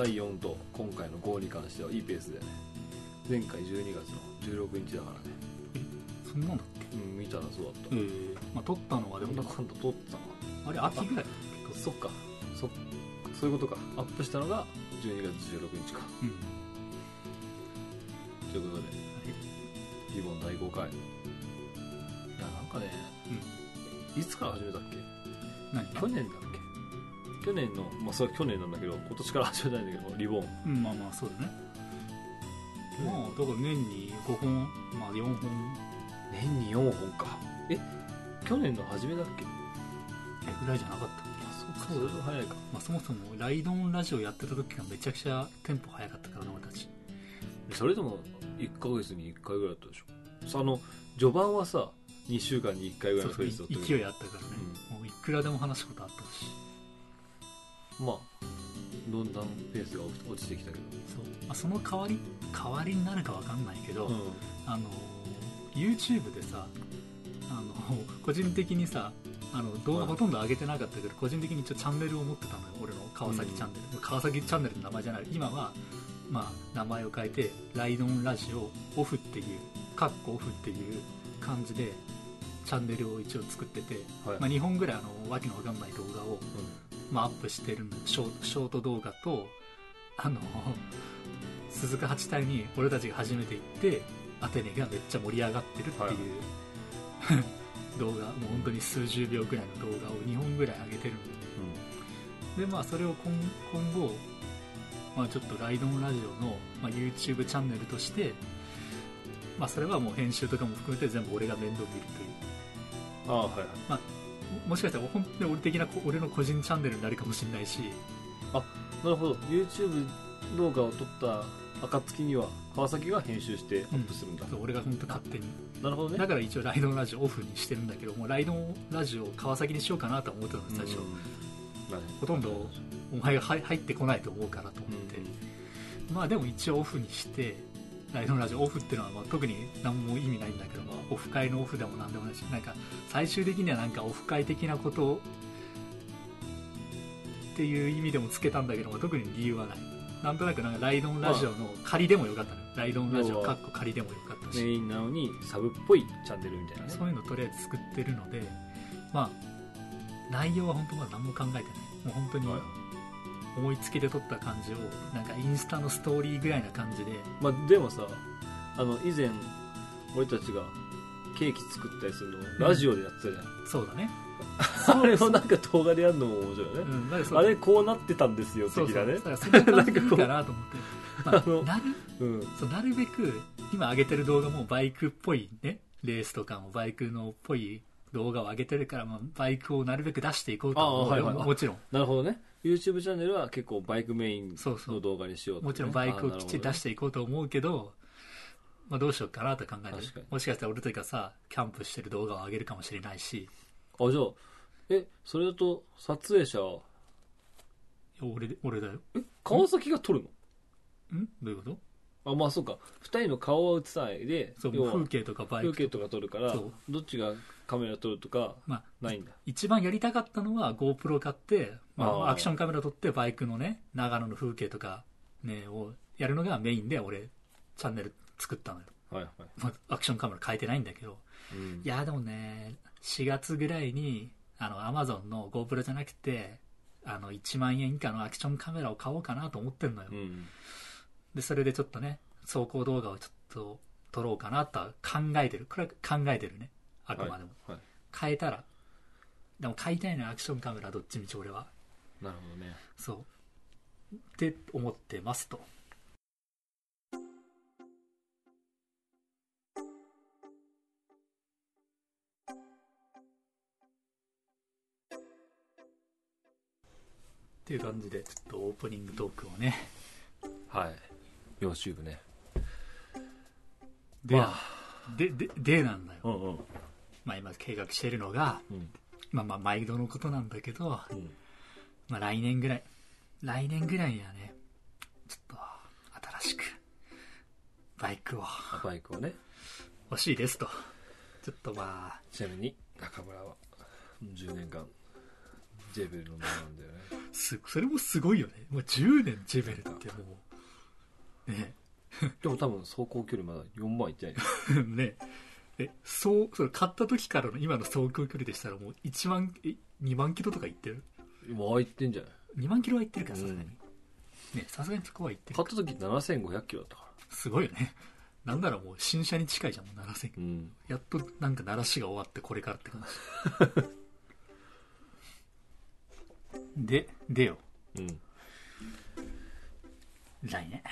第4と今回の5に関してはいいペースでね。前回12月の16日だからね。そんなんだっけ？うん見たらそうだった。ええ。まあ撮ったのはでもなん。だかんだ撮ったのあれ秋ぐらい？そっか。そそういうことか。アップしたのが12月16日か。うん。ということでリボン第5回。いやなんかね、いつから始めたっけ？何去年だっけ？去年のまあそれは去年なんだけど今年から始めたんだけどリボン。うんまあまあそうだね。まあだから年に5本まあ4本。年に4本か。え去年の初めだっけ？ぐらいじゃなかった？あそうかそれは早いか。まあ、そもそもライドンラジオやってた時がめちゃくちゃテンポ早かったからな俺たち。それでも1ヶ月に1回ぐらいだったでしょ？さあの序盤はさ2週間に1回ぐらいのペースだったけど。勢いあったからね、もういくらでも話すことあったしまあどんだんペースが落ちてきたけそう、まあ、その代わり代わりになるかわかんないけど、ど、うん、あの YouTube でさあの個人的にさあの動画ほとんど上げてなかったけど個人的に一応チャンネルを持ってたのよ。俺の川崎チャンネル、川崎チャンネルの名前じゃない。今は、まあ、名前を変えてライドンラジオオフっていうカッコオフっていう感じでチャンネルを一応作ってて、はい。まあ、2本ぐらいあのわけのわかんない動画を、まあ、アップしてるショショート動画とあの鈴鹿八隊に俺たちが初めて行ってアテネがめっちゃ盛り上がってるっていう、はい。動画もう本当に数十秒ぐらいの動画を2本ぐらい上げてるんで。でまあそれを今今後、まあ、ちょっとライドンラジオの、まあ、YouTube チャンネルとしてまあそれはもう編集とかも含めて全部俺が面倒見るという。うん、ああはいはい。ももしかしたら本当に俺的な俺の個人チャンネルになるかもしれないし。なるほど。YouTube 動画を撮った暁には川崎が編集してアップするんだ、そう俺が本当勝手に。なるほどね。だから一応ライドンラジオオフにしてるんだけどもうライドンラジオを川崎にしようかなと思ってたの最初、うんほとんどお前が入入ってこないと思うからと思って、まあでも一応オフにしてライドンラジオオフっていうのはまあ特に何も意味ないんだけど、まあオフ会のオフでも何でもないしなんか最終的にはなんかオフ会的なことっていう意味でもつけたんだけど、まあ、特に理由はない。なんとなくなんかライドンラジオの仮でもよかったのよ。ライドンラジオかっこ仮でもよかったし。メインなのにサブっぽいチャンネルみたいなね。そういうのとりあえず作ってるのでまあ内容は本当まだ何も考えてない。もう本当にはい思いつきで撮った感じをなんかインスタのストーリーぐらいな感じで。まあ、でもさあの以前俺たちがケーキ作ったりするのをラジオでやってたじゃん、そうだね。あれをなんか動画でやるのも面白いよね、うんあれこうなってたんですよ的そうそう。なねだからそ んなかなと思って。なるうん。そうなるべく今上げてる動画もバイクっぽいね。レースとかもバイクのっぽい動画を上げてるから、まあ、バイクをなるべく出していこうとは思うよ。ああはいはい。もちろん。なるほどね YouTube チャンネルは結構バイクメインの動画にしようとね。もちろんバイクをきっちり出ししていこうと思うけど、まあ、どうしようかなと考えて。もしかしたら俺たちがさキャンプしてる動画を上げるかもしれないし。あじゃあえそれだと撮影者は？俺で俺だよ。川崎が撮るの？ん？どういうこと？あまあそうか。2人の顔は映さないで風景とかバイク風景とか撮るからどっちがカメラ撮るとかまあ、ないんだ。一番やりたかったのは GoPro 買って、まあ、アクションカメラ撮ってバイクのね長野の風景とか、ね、をやるのがメインで俺チャンネル作ったのよ、はいはい、まあ、アクションカメラ変えてないんだけど。うん。いやでもね4月ぐらいにあの Amazon の GoPro じゃなくてあの1万円以下のアクションカメラを買おうかなと思ってんのよ、うん。でそれでちょっとね走行動画をちょっと撮ろうかなとは考えてる。これは考えてるね。あくまでも、はい変えたら。でも買いたいのはアクションカメラどっちみち俺はなるほどね。そう。って思ってますと。っていう感じでちょっとオープニングトークをね。はい。要チューブね。で、までででなんだよ、うんうん。まあ、今計画してるのが、うん。まあまあ毎度のことなんだけど、うんまあ来年ぐらい。来年ぐらいにはねちょっと新しくバイクを。あバイクをね。欲しいですと。ちょっとまあ。ちなみに中村は10年間ジェベルの名なんだよね。すそれもすごいよね。もう10年ジェベルってもう。ね。でも多分走行距離まだ4万いってないよ。ね。えそうそれ買った時からの今の走行距離でしたらもう1万え2万キロとか行ってるもういってんじゃない？2万キロは行ってるからさすがに、うん。ねさすがにそこは行ってる。買った時7500キロだったかすごいよね。なんならもう新車に近いじゃんもう7000らうん。やっとなんか鳴らしが終わってこれからって感じ。ででよう。ん。来年。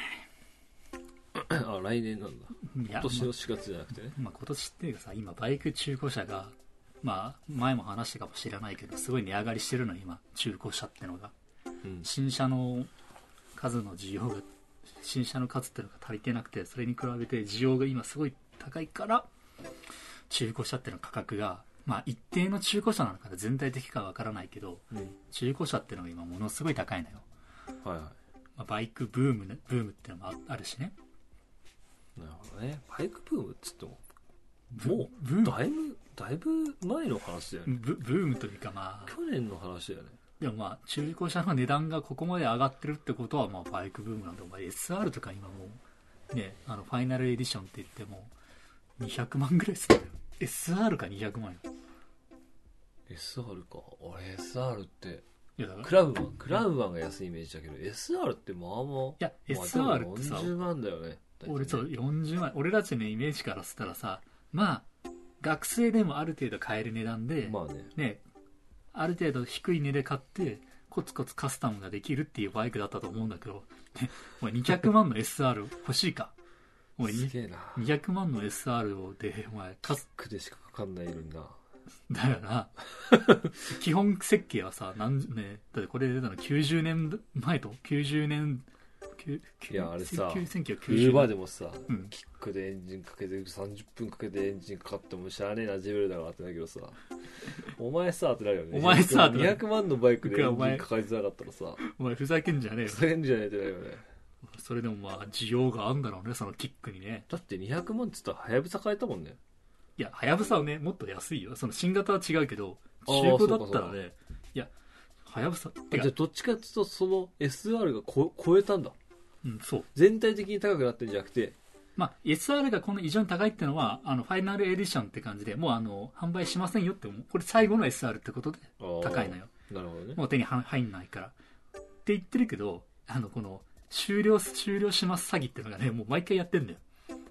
あ来年なんだ。いや今年の4月じゃなくてね。まあ、今年っていうかさ今バイク中古車がまあ前も話したかもしれないけどすごい値上がりしてるの今中古車ってのが。うん。新車の数の需要が新車の数ってのが足りてなくてそれに比べて需要が今すごい高いから中古車っての価格がまあ一定の中古車なのか全体的かわからないけどうん。中古車ってのが今ものすごい高いのよ、はいはまあ、バイクブームねブームってのもああるしね。いなるほどね。バイクブームっつってもブもブーム？うだいぶだいぶ前の話だよね。ブブームというかまあ。去年の話だよね。でもまあ中古車の値段がここまで上がってるってことはまあバイクブームなんでお前 SR とか今もうねあのファイナルエディションって言っても200万ぐらいするよ。SR か200万よ。SR か。俺 SR っていやだからクラブマンクラブマンが安いイメージだけど SR ってまあまあいやまあ SR ってさ40万だよね。俺そう40万。俺たちのイメージからしたらさまあ学生でもある程度買える値段で、まあね。ねある程度低い値で買ってコツコツカスタムができるっていうバイクだったと思うんだけど、ね、お前200万の SR 欲しいか？お前にすげえな。200万の SR をでお前カスクでしかかかんない色にな。だよな。基本設計はさなんねだってこれ出たの90年前と90年9いやあれさ1990冬場でもさ、うん。キックでエンジンかけて30分かけてエンジンかかってもしゃあねえなジェベルだからってなるけどさ。お前さってなるよね。お前さってなる200万のバイクでエンジお前ンかかりづらかったらさ。お前ふざけんじゃねえよ。ふざけんじゃねえってなるよねそれでもまあ需要があんだろうねそのキックにね。だって200万っつったらはやぶさ買えたもんね。いやはやぶさはねもっと安いよ。その新型は違うけど中古だったらね。いやはやぶさてじゃかあどっちかっていうとその SR がこ超えたんだうんそう。全体的に高くなってるんじゃなくて。まあ、SR がこの異常に高いっていうのはあのファイナルエディションって感じでもうあの販売しませんよってもう。これ最後の SR ってことで高いのよ。なるほどね。もう手には入んないから。って言ってるけどあのこの終了終了します詐欺っていうのがねもう毎回やってんだよ。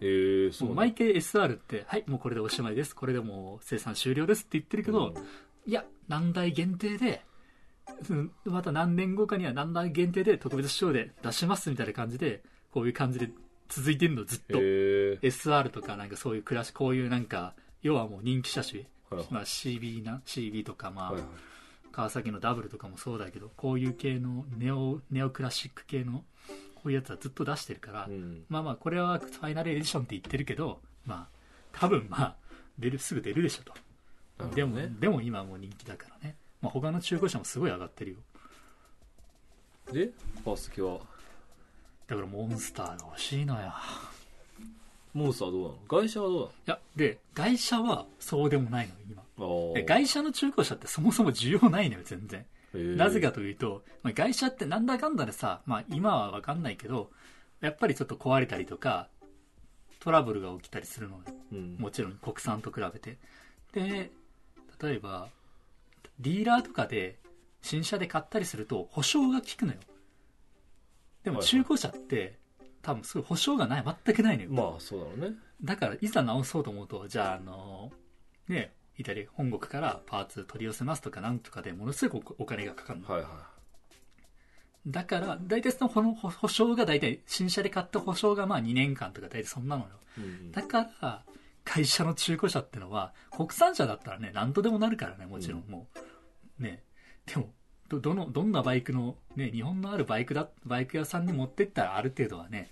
へえそうなんだ。もう毎回 SR ってはいもうこれでおしまいです。これでもう生産終了ですって言ってるけど、うん。いや何台限定でうんまた何年後かには何台限定で特別賞で出しますみたいな感じでこういう感じで続いてんのずっと。SR とかなんかそういうクラシこういうなんか要はもう人気車種、まあ、CB な CB とか、まあ川崎のダブルとかもそうだけどこういう系のネオネオクラシック系のこういうやつはずっと出してるから、うん。まあまあこれはファイナルエディションって言ってるけどまあ多分まあ出るすぐ出るでしょと、でもねでも今はもう人気だからね、まあ、他の中古車もすごい上がってるよ。でファーストキはだからモンスターが欲しいのよ。モンスターはどうなの？外車はどういやで外車はそうでもないの今。外車の中古車ってそもそも需要ないのよ全然。なぜかというと、まあ、外車ってなんだかんだでさ、まあ、今は分かんないけどやっぱりちょっと壊れたりとかトラブルが起きたりするのよ。うん。もちろん国産と比べて。で例えばディーラーとかで新車で買ったりすると保証が効くのよ。でも中古車って多分そういう保証がない全くないのよ、まあそうだろうね。だからいざ直そうと思うとじゃああのねイタリア本国からパーツ取り寄せますとかなんとかでものすごくお金がかかるの。はいはだから大体そのこの保保証が大体新車で買った保証がまあ2年間とか大体そんなのよ。い、うん。だから会社の中古車ってのは国産車だったらね何とでもなるからねもちろんうんもう、ね。でもどどのどんなバイクの、ね、日本のあるバイクだバイク屋さんに持ってったらある程度はね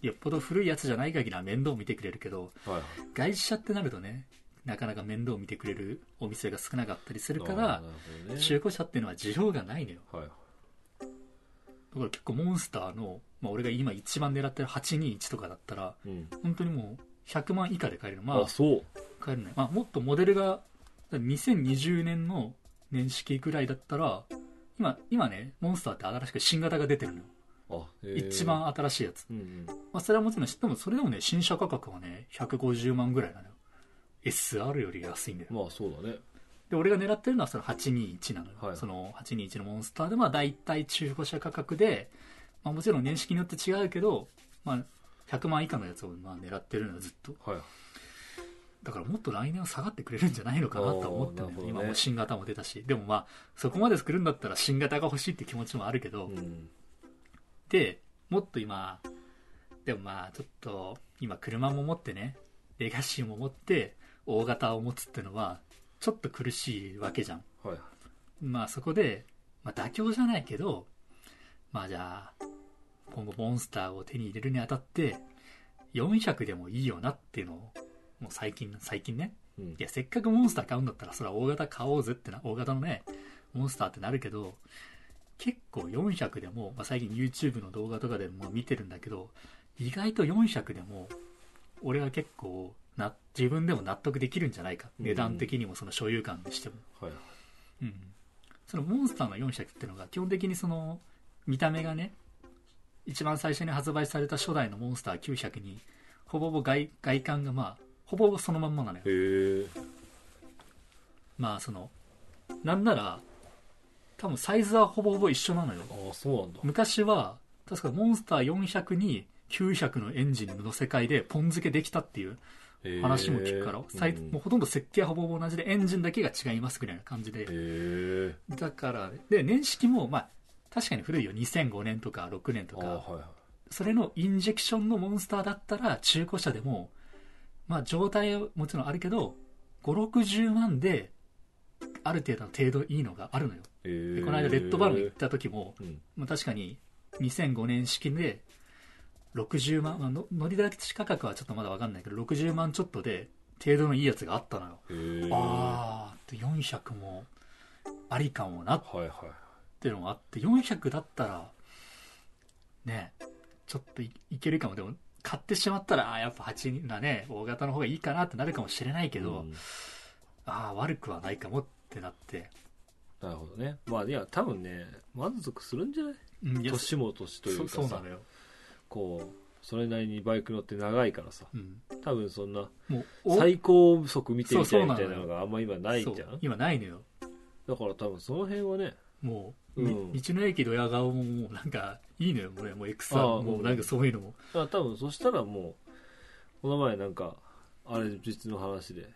よっぽど古いやつじゃない限りは面倒見てくれるけどはいはい。外車ってなるとねなかなか面倒見てくれるお店が少なかったりするからね。中古車っていうのは需要がないのよ。はいはい。だから結構モンスターの、まあ、俺が今一番狙ってる821とかだったらうん。本当にもう100万以下で買えるまああそう。買えるね、まあ、もっとモデルが2020年の年式ぐらいだったら今今ねモンスターって新しく新型が出てるのよ。一番新しいやつ、うんうん。まあ、それはもちろん知ってもそれでもね新車価格はね150万ぐらいなのよ。SR より安いんだよ。まあそうだね。で俺が狙ってるのはその821なのよ、はい。その821のモンスターでまあ大体中古車価格で、まあ、もちろん年式によって違うけど、まあ、100万以下のやつをまあ狙ってるのよずっと。はいだからもっと来年は下がってくれるんじゃないのかなとは思ってるあーなるほどね。今もう新型も出たし。でもまあそこまで作るんだったら新型が欲しいって気持ちもあるけど、うん。でもっと今でもまあちょっと今車も持ってねレガシーも持って大型を持つってのはちょっと苦しいわけじゃん。はいまあそこで、まあ、妥協じゃないけどまあじゃあ今後モンスターを手に入れるにあたって400でもいいよなっていうのをもう最近最近ね。うん。いやせっかくモンスター買うんだったらそれは大型買おうぜってな大型のねモンスターってなるけど結構400でも、まあ、最近 YouTube の動画とかでも見てるんだけど意外と400でも俺は結構な自分でも納得できるんじゃないか。うん。値段的にもその所有感にしても、はいうん、そのモンスターの400っていうのが基本的にその見た目がね一番最初に発売された初代のモンスター900にほぼほぼ外外観がまあほぼそのまんまなのよ。へえまあそのなんなら多分サイズはほぼほぼ一緒なのよ。ああそうなんだ。昔は確かモンスター400に900のエンジンの世界でポン付けできたっていう話も聞くから、サイうん。もうほとんど設計はほぼほぼ同じでエンジンだけが違いますぐらいな感じで。だからで年式もまあ確かに古いよ。2005年とか6年とか。はい。それのインジェクションのモンスターだったら中古車でもまあ状態はもちろんあるけど560万である程度の程度いいのがあるのよ。へえでこの間レッドバルーン行った時も、うん。まあ、確かに2005年式で60万、まあの乗り出し価格はちょっとまだ分かんないけど60万ちょっとで程度のいいやつがあったのよ、へえああ400もありかもなっていうのがあって400だったらねちょっといいけるかも。でも買ってしまったらあーやっぱ8なね大型の方がいいかなってなるかもしれないけど、うん。ああ悪くはないかもってなって、なるほどね。まあいや多分ね満足するんじゃない？年も年というかさ。そそうなのよ、こうそれなりにバイク乗って長いからさ。うん、多分そんな最高速見てみたいみたいなのがあんま今ないじゃん？今ないのよ。だから多分その辺はねもう、うん。み道の駅ドヤ顔ももうなんかいいのよもうもうエクサああもうなんかそういうのも、だから多分そしたらもうこの前なんかあれ実の話で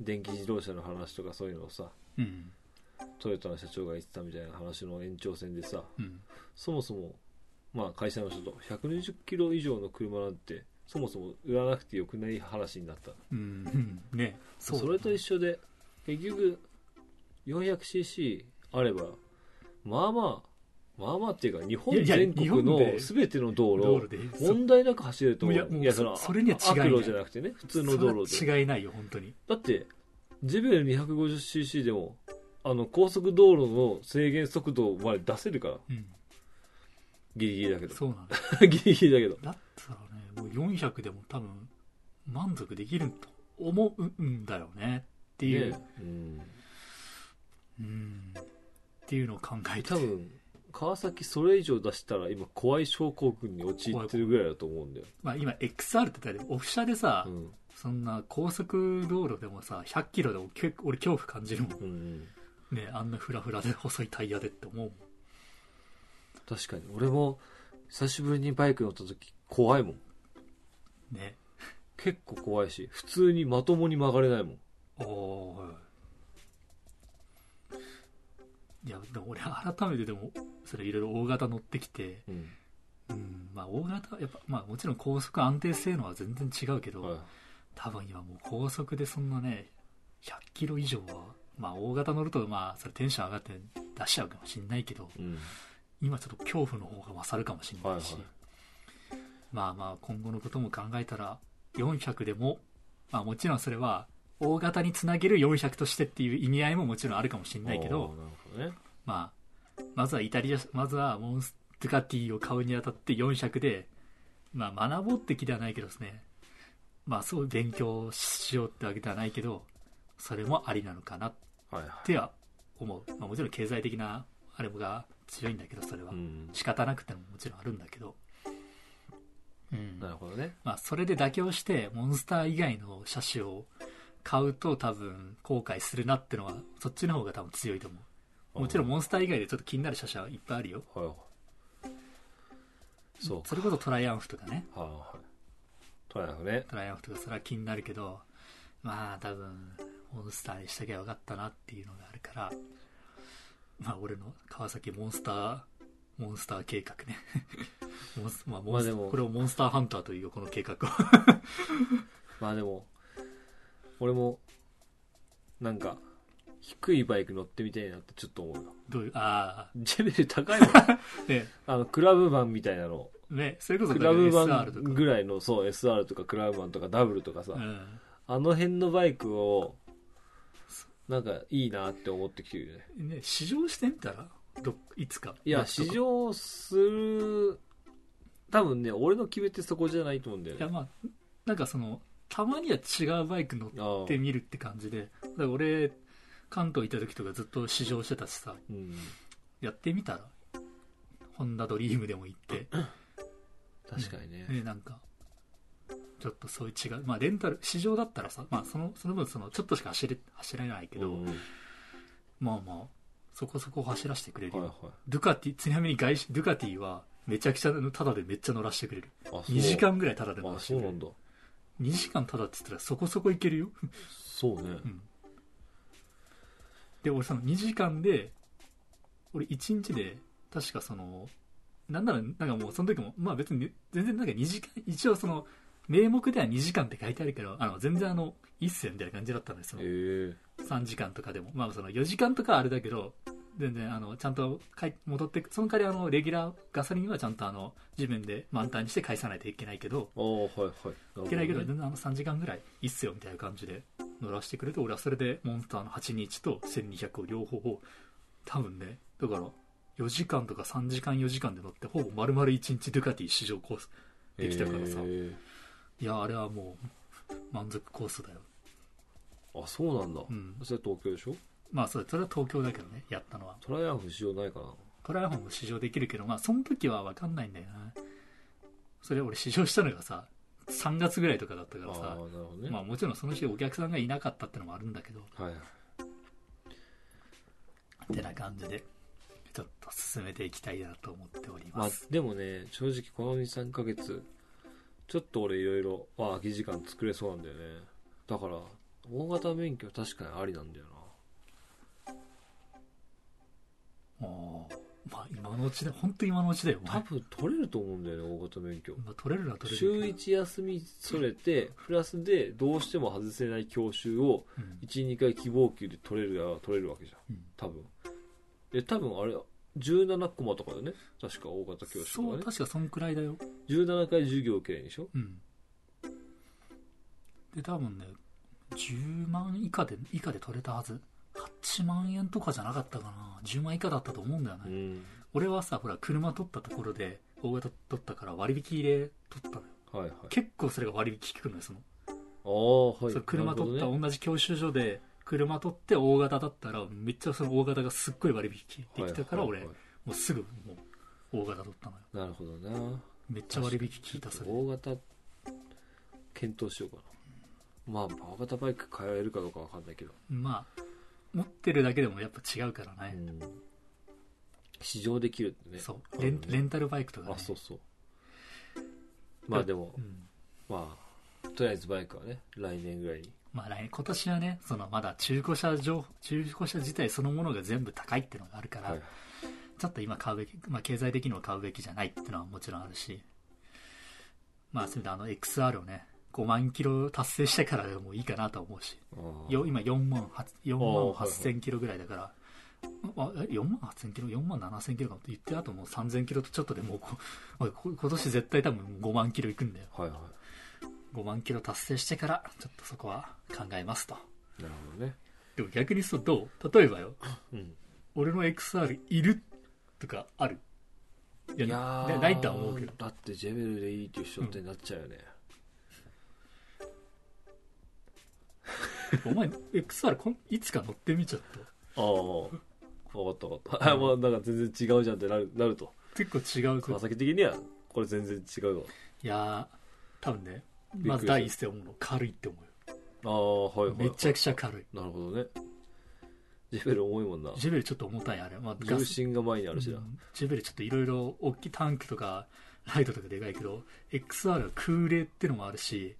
電気自動車の話とかそういうのをさうん。トヨタの社長が言ってたみたいな話の延長線でさうん、そもそもまあ会社の人と120キロ以上の車なんてそもそも売らなくてよくない話になった。うん。うん。ね。そそうれと一緒で結局 400cc あればまあまあまあまあっていうか日本いやいや全国の日本で全ての道路道路でそう問題なく走れると思う。いやもうそのそれには違いない。悪路じゃなくてね普通の道路で。それは違いないよ本当に。だって JBL250cc でもあの高速道路の制限速度まで出せるから。うん。ギリギリだけど。そうなの ギリギリだけど。だったらねもう400でも多分満足できると思うんだよねっていう、ねうん。うんっていうのを考えて。多分川崎それ以上出したら今怖い症候群に陥ってるぐらいだと思うんだよ、まあ、今 XR って言ったらオフ車でさ、うんそんな高速道路でもさ100キロでも結構俺恐怖感じるもん。うん、ねあんなフラフラで細いタイヤでって思うもん。確かに。俺も久しぶりにバイク乗った時怖いもん。ね。結構怖いし普通にまともに曲がれないもん。おおいやでも俺改めてでもそれいろいろ大型乗ってきてうん。うんまあ大型やっぱまあもちろん高速安定性能は全然違うけど、はい。多分今もう高速でそんなね100キロ以上はまあ大型乗るとまあそれテンション上がって出しちゃうかもしれないけどうん。今ちょっと恐怖の方が勝るかもしれないし、はいまあまあ今後のことも考えたら400でもまあもちろんそれは大型につなげる400としてっていう意味合いももちろんあるかもしれないけどね。まあまずはイタリアまずはモンストゥカティを買うにあたって400でまあ学ぼうって気ではないけどですね。まあそう勉強しようってわけではないけどそれもありなのかなっはいはいては思う、まあ、もちろん経済的なあれが強いんだけどそれは、うん。仕方なくてももちろんあるんだけど。うん。なるほどね。まあ、それで妥協してモンスター以外の車種を買うと多分後悔するなってのはそっちの方が多分強いと思う。もちろんモンスター以外でちょっと気になる車種はいっぱいあるよ。はいはい。そうそれこそトライアンフとかね。はいはい。トライアンフね。トライアンフとかそれは気になるけどまあ多分モンスターにしときゃよかったなっていうのがあるからまあ俺の川崎モンスターモンスター計画ね。モンスまあモンスまあでも。これをモンスターハンターというよこの計画を。まあでも俺もなんか低いバイク乗ってみたいなってちょっと思うよ。どういうあジェベル高いもん。あ ね。あのクラブ版みたいなの。ねそれこそクラブ SR 版とか。ぐらいのそう SR とかクラブ版とかダブルとかさ、うん。あの辺のバイクをなんかいいなって思ってきてるよね。ね、試乗してみたら？どいつか。いや試乗する多分ね俺の決めてそこじゃないと思うんだよね。いやまあなんかそのたまには違うバイク乗ってみるって感じでだから俺関東行った時とかずっと試乗してたしさうんやってみたらホンダドリームでも行って、確かにね。ね、なんかちょっとそういう違うまあレンタル試乗だったらさ、まあ、そのその分そのちょっとしか走れ走れないけど、うんはいまあまあそこそこ走らせてくれるよ、はいドゥカティちなみに外資ドゥカティはめちゃくちゃタダでめっちゃ乗らせてくれる。あそう。2時間ぐらいタダで乗あらせてくれる。そうなんだ2時間タダって言ったらそこそこいけるよ。そうね。で俺その2時間で俺1日で確かそのなんならなんかもうその時もまあ別に全然なんか2時間一応その名目では2時間って書いてあるけどあの全然あのいいっすよみたいな感じだったんですよへえ。3時間とかでも。まあその4時間とかはあれだけど全然あのちゃんと戻ってその代わりあのレギュラーガソリンはちゃんとあの自分で満タンにして返さないといけないけどはいはい。いけないけど全然あの3時間ぐらいいいっすよみたいな感じで乗らせてくれて俺はそれでモンスターの821と1200を両方を多分ねだから4時間とか3時間4時間で乗ってほぼ丸々1日ドゥカティ試乗コースできたからさ。へえいやあれはもう満足コースだよ。あそうなんだ。うん。それ東京でしょ？まあそれそれは東京だけどねやったのは。トライアンフしようないかな。トライアンフも試乗できるけどまあその時は分かんないんだよな。それ俺試乗したのがさ3月ぐらいとかだったからさ。あね。まあもちろんその日お客さんがいなかったってのもあるんだけど。はいはい。ってな感じでちょっと進めていきたいなと思っておりまあます、でもね正直この23ヶ月ちょっと俺いろいろまあ空き時間作れそうなんだよね。だから大型免許確かにありなんだよもまあ今のうちで本当今のうちだよな多分取れると思うんだよね大型免許。まあ、取れるのは取れ週るけど。1休みそれてプラスでどうしても外せない教習をうん。12回希望級で取れるや取れるわけじゃん。うん。多分。え多分あれ17コマとかだね。確か大型教習そうとかね。確かそんくらいだよ。17回授業受けないでしょ？うん。で多分ね10万以下で以下で取れたはず8万円とかじゃなかったかな。10万以下だったと思うんだよね、うん。俺はさほら車取ったところで大型取ったから割引入れ取ったのよ。はいはい。結構それが割引効くのよその。ああはい。それ車取ったね。同じ教習所で車取って大型だったらめっちゃその大型がすっごい割引できたから俺もうすぐもう大型取ったのよ。なるほどな。めっちゃ割引効いたそれ大型検討しようかな。まあ大型バイク買えるかどうかわかんないけど、まあ持ってるだけでもやっぱ違うからね、うん。試乗できるってね。そう。レンレンタルバイクとかね。あそうそう。まあでもうん。まあとりあえずバイクはね来年ぐらいに。まあ来年今年はねそのまだ中古車上中古車自体そのものが全部高いっていうのがあるから、はい。ちょっと今買うべき、まあ、経済的には買うべきじゃないっていうのはもちろんあるしまあそれであの XR をね5万キロ達成してからでもいいかなとは思うし。よ今4万8 4万あーはいはい8000キロぐらいだから、あえ4万8000キロ？4万7000キロかって言ってあともう3000キロとちょっとでもう今年絶対多分5万キロいくんだよ。はいは5万キロ達成してからちょっとそこは考えますと。いなるほどね。でも逆にそうどう？例えばよ。うん。俺の XR いる？とかある？いやいやないとは思うけど。だってジェベルでいいっていう人ってなっちゃうよね、お前 XR こんいつか乗ってみちゃった？ああ。分かった分かった、もうなんか全然違うじゃんってなるなると。結構違う川崎的にはこれ全然違うわ。いやー多分ねまず第一声思うの。軽いって思う。ああはいはい、はい、めちゃくちゃ軽い。なるほどね。ジェベル重いもんな。ジェベルちょっと重たいあれ、まあ、ガス。重心が前にあるしな、うん。ジェベルちょっといろいろ大きいタンクとかライトとかでかいけど XR は空冷ってのもあるし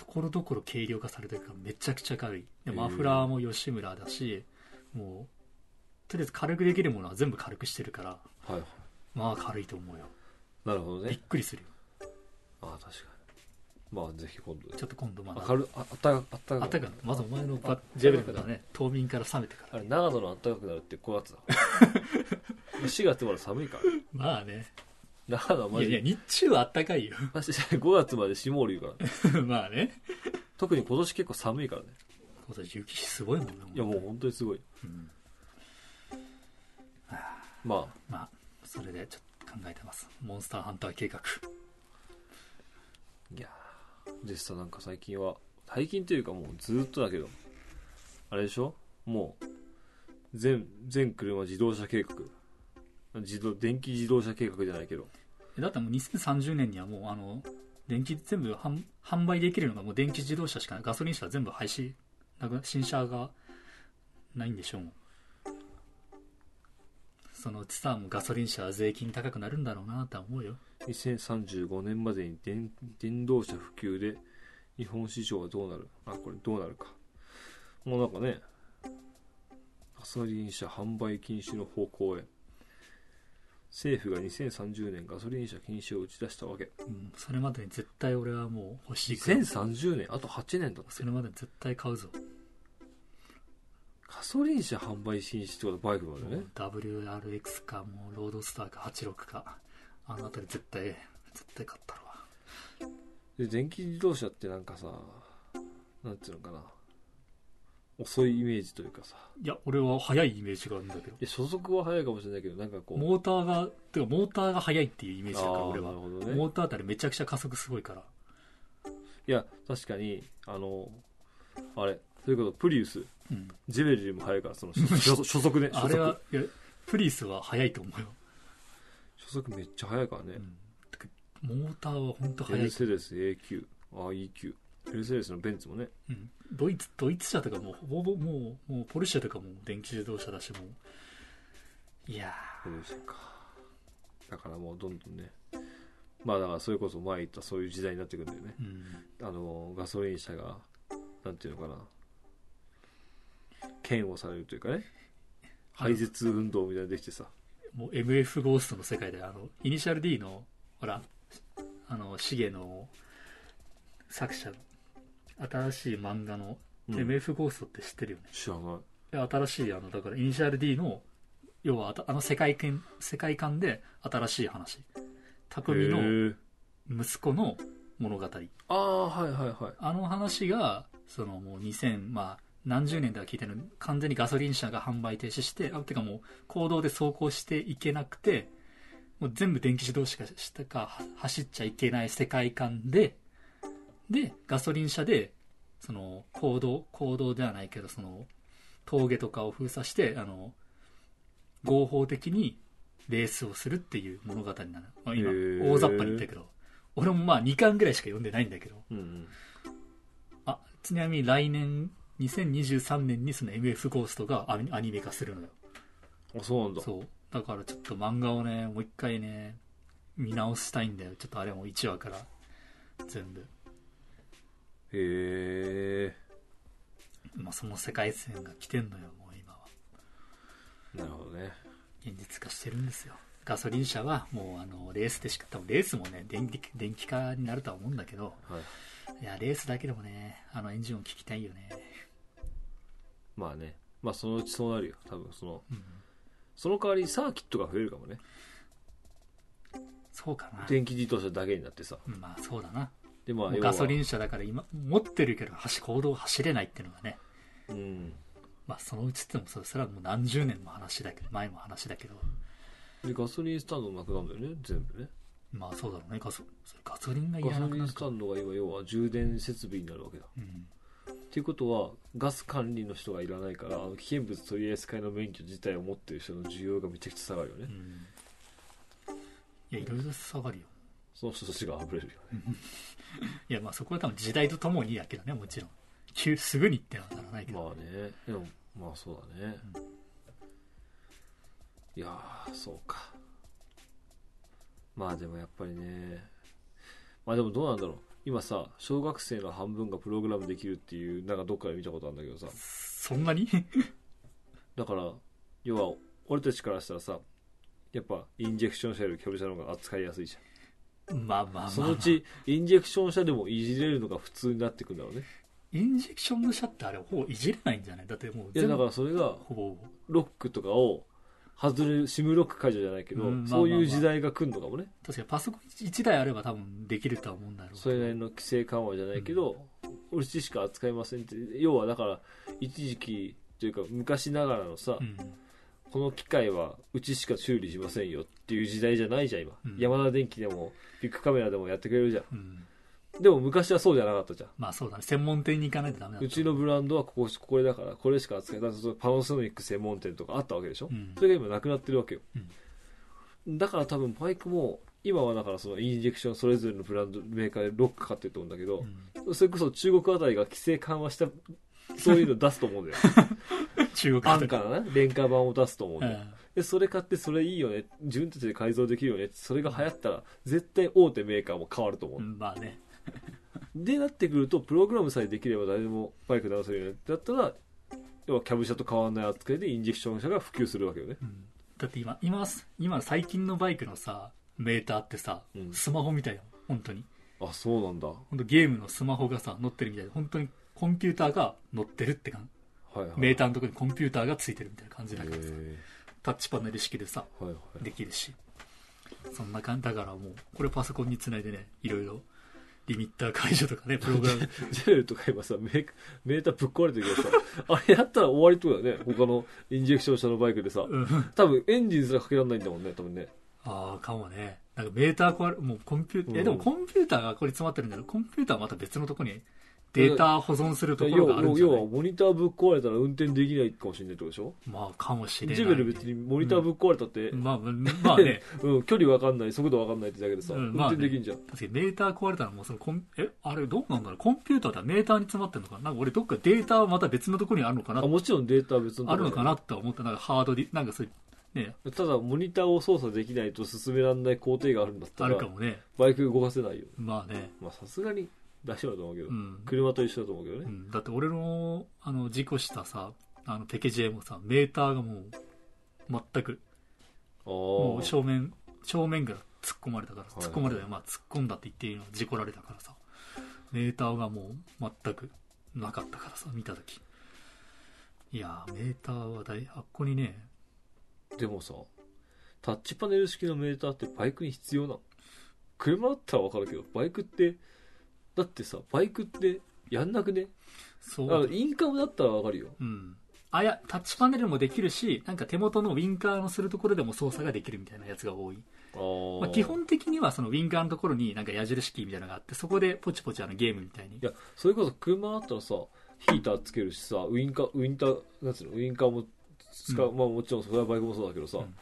ところどころ軽量化されてるからめちゃくちゃ軽い。でマフラーも吉村だしもうとりあえず軽くできるものは全部軽くしてるからはいはい。まあ軽いと思うよ。びっなるほどね。くりするよ。ああ確かに。まあぜひ今度。ちょっと今度まだ。明るああったかあったかあったかまずお前のバジェベルからね。冬眠から冷めてから。あれ長野のあったかくなるって5月だ4月まで寒いから。まあね長野はマいやいや日中はあったかいよ。マジで5月まで霜降り言うから。まあね。特に今年結構寒いからね。今年雪すごいもんねいやもう本当にすごい、うん。まあ。まあそれでちょっと考えてます。モンスターハンター計画。いやー。実際なんか最近は最近というかもうずーっとだけどあれでしょ？もう全全車自動車計画。自動電気自動車計画じゃないけど。えだってもう2030年にはもうあの電気全部販売できるのがもう電気自動車しかないガソリン車は全部廃止なく新車がないんでしょうもそのうちさもうガソリン車は税金高くなるんだろうなと思うよ。2035年までに電電動車普及で日本市場はどうなる？あこれどうなるか。もうなんかねガソリン車販売禁止の方向へ。政府が2030年ガソリン車禁止を打ち出したわけ。うん、それまでに絶対俺はもう欲しいから。2030年あと8年だって。それまでに絶対買うぞ、ガソリン車販売禁止ってことはバイクなんだよね WRX かもうロードスターか86か。あの辺り絶対絶対買ったろわで電気自動車ってなんかさなんていうのかな遅いイメージというかさ。いや俺は速いイメージがあるんだけど。いや初速は速いかもしれないけどなんかこう。モーターがてかモーターが速いっていうイメージだから俺は。ね。モーターあたりめちゃくちゃ加速すごいから。いや確かにあのあれそういうことプリウス。うん。ジェベルよりも速いからその 初速ね初速あれはいやプリウスは速いと思うよ、初速めっちゃ速いからね。うん、モーターは本当メ速い。ルセデス AQ あ EQ メルセデスのベンツもね。うん、ドイツドイツ車とかもほぼもうもうポルシェとかも電気自動車だしもう。いやだからもうどんどんね。まあだからそれこそ前言ったそういう時代になってくるんだよね。ー、うん、あのガソリン車がなんていうのかな。嫌悪されるというかね。廃絶運動みたいなのできてさ。もう MF ゴーストの世界であのイニシャル D のほらあのシゲの作者の新しい漫画のうん。MF ゴーストって知ってるよね、知らない。で新しいあのだからイニシャル D の要はあの世界観世界観で新しい話。匠の息子の物語。ああはいはいはい。あの話がそのもう2000まあ何十年では聞いてる完全にガソリン車が販売停止してあてかもう公道で走行していけなくてもう全部電気自動車しかは走っちゃいけない世界観ででガソリン車でその公道公道ではないけどその峠とかを封鎖してあの合法的にレースをするっていう物語なの、まあ、今大雑把に言ったけど。俺もまあ2巻ぐらいしか読んでないんだけど。うんうん。あちなみに来年2023年にその MF ゴーストがアニアニメ化するのよ。あそうなんだ。そう。だからちょっと漫画をねもう一回ね見直したいんだよ。ちょっとあれも1話から全部、へえ。まあ、その世界線が来てんのよもう今は。なるほどね。現実化してるんですよ。ガソリン車はもうあのレースでしか多分レースもね電気電気化になるとは思うんだけどはい。いやレースだけでもねあのエンジン音聞きたいよね。まあね。まあそのうちそうなるよ。多分そのうん。その代わりサーキットが増えるかもね。そうかな。電気自動車だけになってさ。うんまあそうだなでまあもうガソリン車だから今持ってるけど走行動走れないっていうのがね。うん。まあそのうちってもそそれはもう何十年の話だけど前も話だけど。でガソリンスタンドなくなるんだよね全部ね。まあそうだろうね。ガソガソリンがいガらなくなるかソリンスタンドが今要は充電設備になるわけだ。うん。っていうことはガス管理の人がいらないから危険物取り扱いの免許自体を持ってる人の需要がめちゃくちゃ下がるよね、うん。いやいろいろ下がるよその人たちがあぶれるよね。いやまあそこは多分時代とともにやけどねもちろん。急すぐにってのはならないけど、まあねでもまあそうだね、いやーそうか。まあでもやっぱりねまあでもどうなんだろう。今さ小学生の半分がプログラムできるっていうなんかどっかで見たことあるんだけどさ。そんなに？だから要は俺たちからしたらさやっぱインジェクション車よりキャブ車の方が扱いやすいじまあまあまあ、まあ、そのうちインジェクション車でもいじれるのが普通になってくんだろうね。インジェクションの車ってあれほぼいじれないんじゃない？だってもういやだからそれがほぼ。ロックとかを外れるシムロック解除じゃないけど、うんまあまあまあ。そういう時代が来るのかもね。確かにパソコン1台あれば多分できるとは思うんだろうけど。それなりの規制緩和じゃないけど、うちしか扱いませんって。要はだから一時期というか昔ながらのさ、うんこの機械はうちしか修理しませんよっていう時代じゃないじゃん今、うん。ヤマダ電機でもビッグカメラでもやってくれるじゃうん。んでも昔はそうじゃなかったじゃん。まあそうだね。専門店に行かないとダメだうちのブランドはこここれだからこれしか扱えない。パナソニック専門店とかあったわけでしょ、うん。それが今なくなってるわけよ、だから多分バイクも今はだからそのインジェクションそれぞれのブランドメーカーでロックかってると思うんだけどう、ん。それこそ中国あたりが規制緩和したそういうの出すと思うんだよ 中国安価なね廉価版を出すと思うんでそれ買ってそれいいよね。自分たちで改造できるよね。それが流行ったら絶対大手メーカーも変わると思う、うんまあね。でなってくるとプログラムさえできれば誰でもバイク直せるよね。だったら要はキャブ車と変わらない扱いでインジェクション車が普及するわけよね。うん。だって今今今最近のバイクのさメーターってさ、うん。スマホみたいよ。本当に。あそうなんだ。は本当ゲームのスマホがさ乗ってるみたいで。本当にコンピューターが乗ってるって感いはいメーターのところにコンピューターがついてるみたいな感じだけどさへタッチパネル式でさーはいはい。できるし。そんな感じだからもうこれパソコンにつないでねいろいろリミッター解除とかねプログラムジェネルとか今さメーメーターぶっ壊れてるけどさ あれやったら終わりってことだよね他のインジェクション車のバイクでさうん。多分エンジンすらかけられないんだもんね多分ね。ああかもね。なんかメーター壊れもうコンピューター、うん。えでもコンピューターがこれ詰まってるんだけどコンピューターはまた別のところにデータ保存するところがあるんじゃない？要はモニターぶっ壊れたら運転できないかもしれないってことでしょ？まあかもしれない。ジベル別にモニターぶっ壊れたって、まあまあまあね。うん、距離わかんない。速度わかんないってだけでさ、運うんまあね。転できんじゃん、確かにメーター壊れたらもうそのコンえ？あれどうなんだろう？コンピューターだメーターに詰まってるのかな？なんか俺どっかデータはまた別のところにあるのかな？あもちろんデータは別のところある。のかなって思ったなんかハードディなんかそういうね。ただモニターを操作できないと進められない工程があるんだったあらるかもね。バイク動かせないよ。まあね。まあさすがに大丈夫だと思うけど、うん、車と一緒だと思うけどね、うん、だって俺のあの事故したさあのペケジェもさメーターがもう全くあもうあ正面正面から突っ込まれたから、いはい。突っ込まれたよ。まあ突っ込んだって言っていいのは事故られたからさメーターがもう全くなかったからさ見た時。いやーメーターは大あっこにねでもさタッチパネル式のメーターってバイクに必要なの？車だったらわかるけどバイクってだってさバイクってやんなくね？そう。インカムだったらわかるよ。うん。あいやタッチパネルもできるしなんか手元のウィンカーのするところでも操作ができるみたいなやつが多い、あー。まあ、基本的にはそのウィンカーのところになんか矢印キーみたいなのがあってそこでポチポチあのゲームみたいに。いやそれこそ車だったらさヒーターつけるしさウインカーウインターなんつうのウインカーも使う、うまあもちろんそれはバイクもそうだけどさ、うん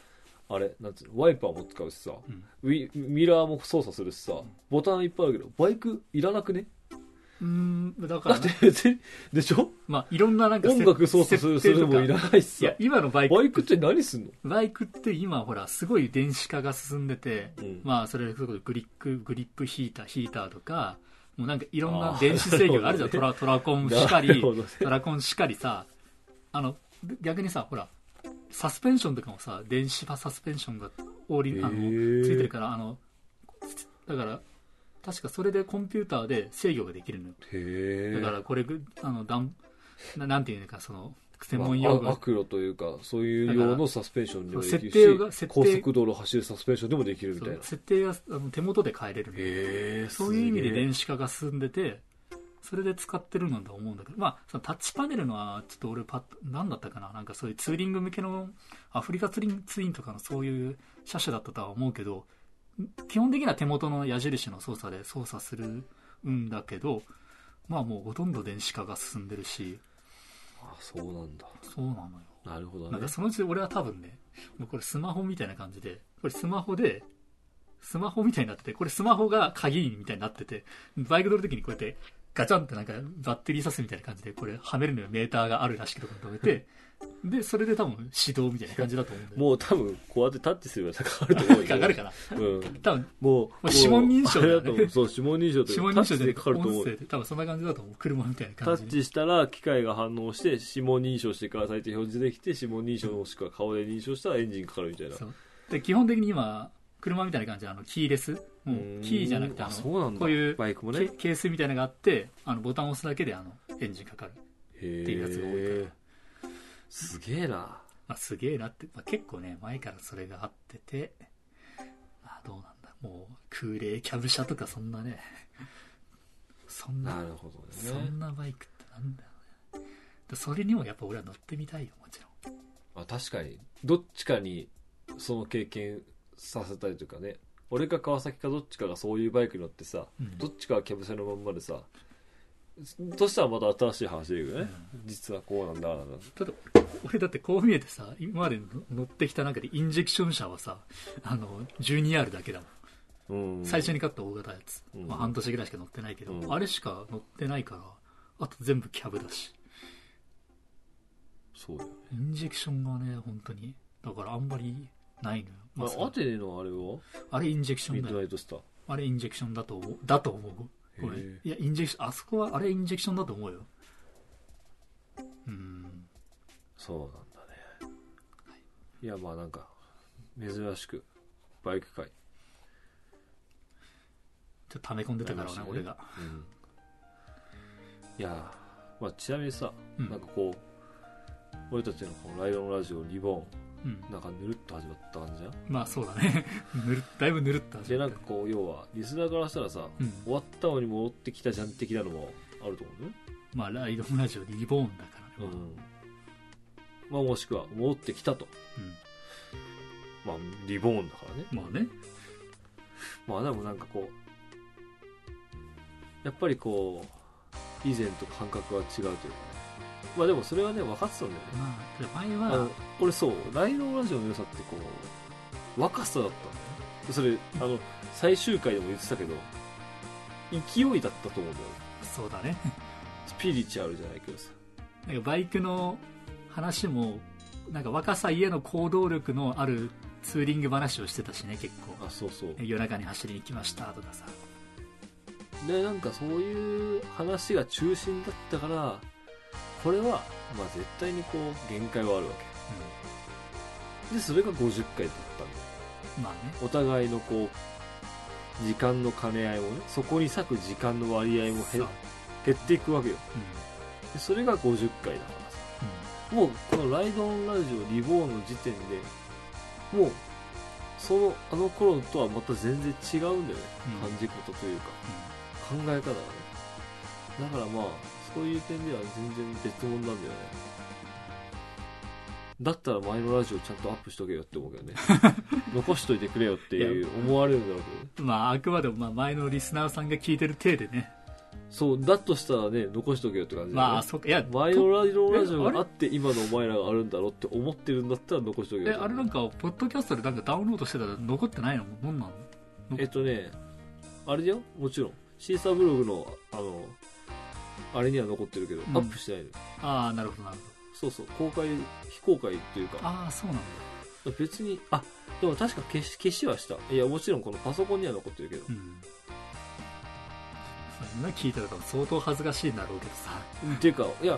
あれなんつうのワイパーも使うしさ、うん。ウィミラーも操作するしさボタンいっぱいあるけどバイクいらなくね？うーんだかだって別にでしょ？まあいろんななんか音楽操作するするのもいらないしいやさ今のバイクバイクって何すんの、バイクって今ほらすごい電子化が進んでて、うん。まあそれこそグリップグリップヒーターヒーターとかもうなんかいろんな電子制御があるじゃん、トラトラコンしかりなるほどね。トラコンしかりさあの逆にさほらサスペンションとかもさ電子パサスペンションがおりあのついてるからあのだから確かそれでコンピューターで制御ができるのよ。だからこれぐあのだんななんていうのかその専門用語、まあ、アクロというかそういう用のサスペンションでもできるし設定高速道路を走るサスペンションでもできるみたいな。設定があの手元で変えれるそういう意味で電子子化が進んでてそれで使ってるんだと思うんだけどまあそのタッチパネルのはちょっと俺パッ何だったかな？なんかそういうツーリング向けのアフリカツインツインとかのそういう車種だったとは思うけど基本的には手元の矢印の操作で操作するんだけどまあもうほとんど電子化が進んでるし。あそうなんだ。そうなのよ。なるほどね。なんかそのうち俺は多分ねもうこれスマホみたいな感じでこれスマホでスマホみたいになっててこれスマホが鍵みたいになっててバイク乗るときにこうやってガチャンってなんかバッテリーさすみたいな感じでこれはめるのよメーターがあるらしきところに止めて でそれで多分指導みたいな感じだと思う。んだよもう多分こうやってタッチすればかかると思うよ。かかるかな。うん。多分もう、う指紋認証だよね。だと思う。そう、指紋認証と指紋認証でかかると思う。音声。で多分そんな感じだと思う。車みたいなタ感じ。でッチしたら機械が反応して指紋認証してくださいって表示できて指紋認証もしくは顔で認証したらエンジンかかるみたいな。そう。で基本的に今車みたいな感じであのキーレスもうキーじゃなくてあのこういうバイクもケね。ケースみたいなのがあってあのボタンを押すだけであのエンジンかかる、へっていうやつが多いから。えすげえな。まあ、すげえなって、まあ、結構ね前からそれがあっててあどうなんだ。もう空冷キャブ車とかそんなねそんななるほどそねんなバイクってなんだよね。でそれにもやっぱ俺は乗ってみたいよもちろん。あ確かに。どっちかにその経験させたいというかね俺か川崎かどっちかがそういうバイクに乗ってさ、うん。どっちかはキャブ車のまんまでさとしたらまた新しい話で言うよね、実はこうなんだああなんだただ俺だってこう見えてさ今まで乗ってきた中でインジェクション車はさあの 12R だけだもん。うん。最初に買った大型やつ、うん。まあ、半年ぐらいしか乗ってないけど、うん。あれしか乗ってないからあと全部キャブだし。そうだよね、インジェクションがね本当に。だからあんまりないのよ、まああ、アテネのあれは？あれインジェクションだよ。ドナイトスター。あれインジェクションだと思う。だと思う。ごめへんいやインジェクションあそこはあれインジェクションだと思うよ。うん。そうなんだね。い。やまあなんか珍しくバイク界、ちょっと溜め込んでたからな、ね。俺が。うん、いやまあちなみにさ、うん。なんかこう俺たちのこのライドのラジオリボうん。ンなんかぬるっと始まった感じじゃん？まあそうだね。ぬるだいぶぬるった。でなんかこう要はリスナーからしたらさ、うん。終わったのに戻ってきたじゃん的なのもあると思う？ねまあライドラジオリボーンだからね、うん。まあもしくは戻ってきたと。まあリボーンだからね。うんまあね。まあでもなんかこうやっぱりこう以前と感覚は違うというか。ねまあでもそれはね分かってたんだよね。まあで前あのは俺そうライドラジオの良さってこう若さだったそれあの最終回でも言ってたけど勢いだったと思うんだよそうだね。スピリチュアルじゃないけどさ。なんかバイクの話もなんか若さ家の行動力のあるツーリング話をしてたしね結構。あそうそう。夜中に走りに来ましたとかさ。でなんかそういう話が中心だったからこれはまあ絶対にこう限界はあるわけ。でそれが50回だったんだよ。うんまあね。お互いのこう時間の兼ね合いもねそこに割く時間の割合も減減っていくわけよ。うでそれが50回だからさ。もうこのライドオンラジオリボーンの時点でもうそのあの頃とはまた全然違うんだよね、うん。感じ方というか。考え方がね。だからまあそういう点では全然別物なんだよね。だったら前のラジオちゃんとアップしとけよって思うけどね。残しといてくれよっていう思われるんだろうけどまああくまでもまあ前のリスナーさんが聞いてる体でね。そうだとしたらね残しとけよって感じね。まあそっかいや前のラジオがあって今のお前らがあるんだろうって思ってるんだったら残しとけよえあれなんかポッドキャストでなんかダウンロードしてたら残ってないの？どんなの？えっとねあれだよもちろん。シーサーブログのあのあれには残ってるけど、うん。アップしてないのああなるほどなるほそうそう公開非公開っていうか。どああそうなんだ。別にあでも確か消し消しはした。いやもちろんこのパソコンには残ってるけど。うん。そんな聞いたら多分相当恥ずかしいんだろうけどさ。っていうかいや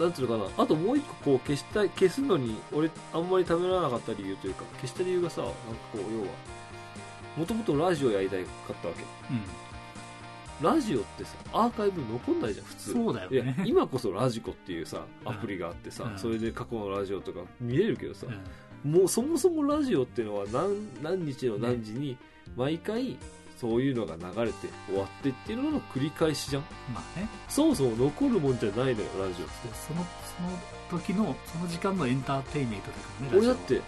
なんていうのかな。あともう一個こう消した消すのに俺あんまりためらわなかった理由というか消した理由がさなんかこう要はもともとラジオやりたかったわけ。うんラジオってさアーカイブに残んないじゃん普通。そうだよね。今こそラジコっていうさアプリがあってさ、うん。それで過去のラジオとか見れるけどさう、ん。もうそもそもラジオっていうのは何何日の何時に毎回そういうのが流れて終わってっていうのの繰り返しじゃん。まあね。そもそも残るもんじゃないのよラジオって。そのその時のその時間のエンターテインメントだからね俺だって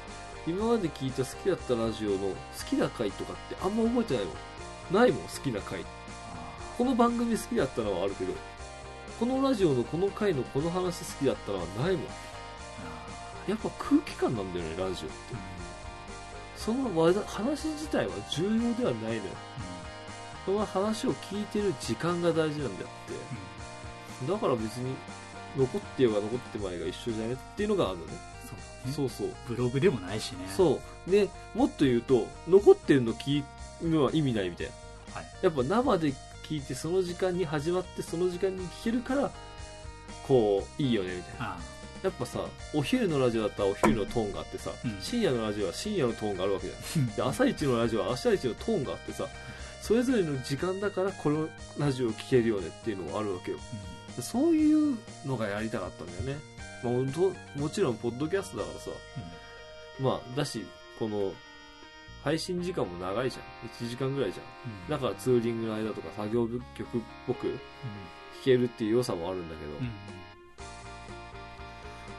今まで聞いた好きだったラジオの好きな回とかってあんま覚えてないもん。ないもん好きな回。オはこの番組好きだったのはあるけどこのラジオのこの回のこの話好きだったらないもん。やっぱ空気感なんだよねラジオって。その話自体は重要ではないのよ。その話を聞いてる時間が大事なんであって。だから別に残ってようが残ってまいが一緒じゃね？っていうのがあるのね。そうそうそう。ブログでもないしね。そう。でもっと言うと残ってるの聞くのは意味ないみたいな。はい。やっぱ生で聞いてその時間に始まってその時間に聞けるからこういいよねみたいな。あやっぱさお昼のラジオだったらお昼のトーンがあってさ、うん。深夜のラジオは深夜のトーンがあるわけじゃん。朝一のラジオは朝一のトーンがあってさそれぞれの時間だからこのラジオを聴けるよねっていうのがあるわけよ。そういうのがやりたかったんだよね、まあ、もちろんポッドキャストだからさ。まあだしこの配信時間も長いじゃん。1時間ぐらいじゃん。だからツーリングの間とか作業曲っぽく弾けるっていう良さもあるんだけど、うん。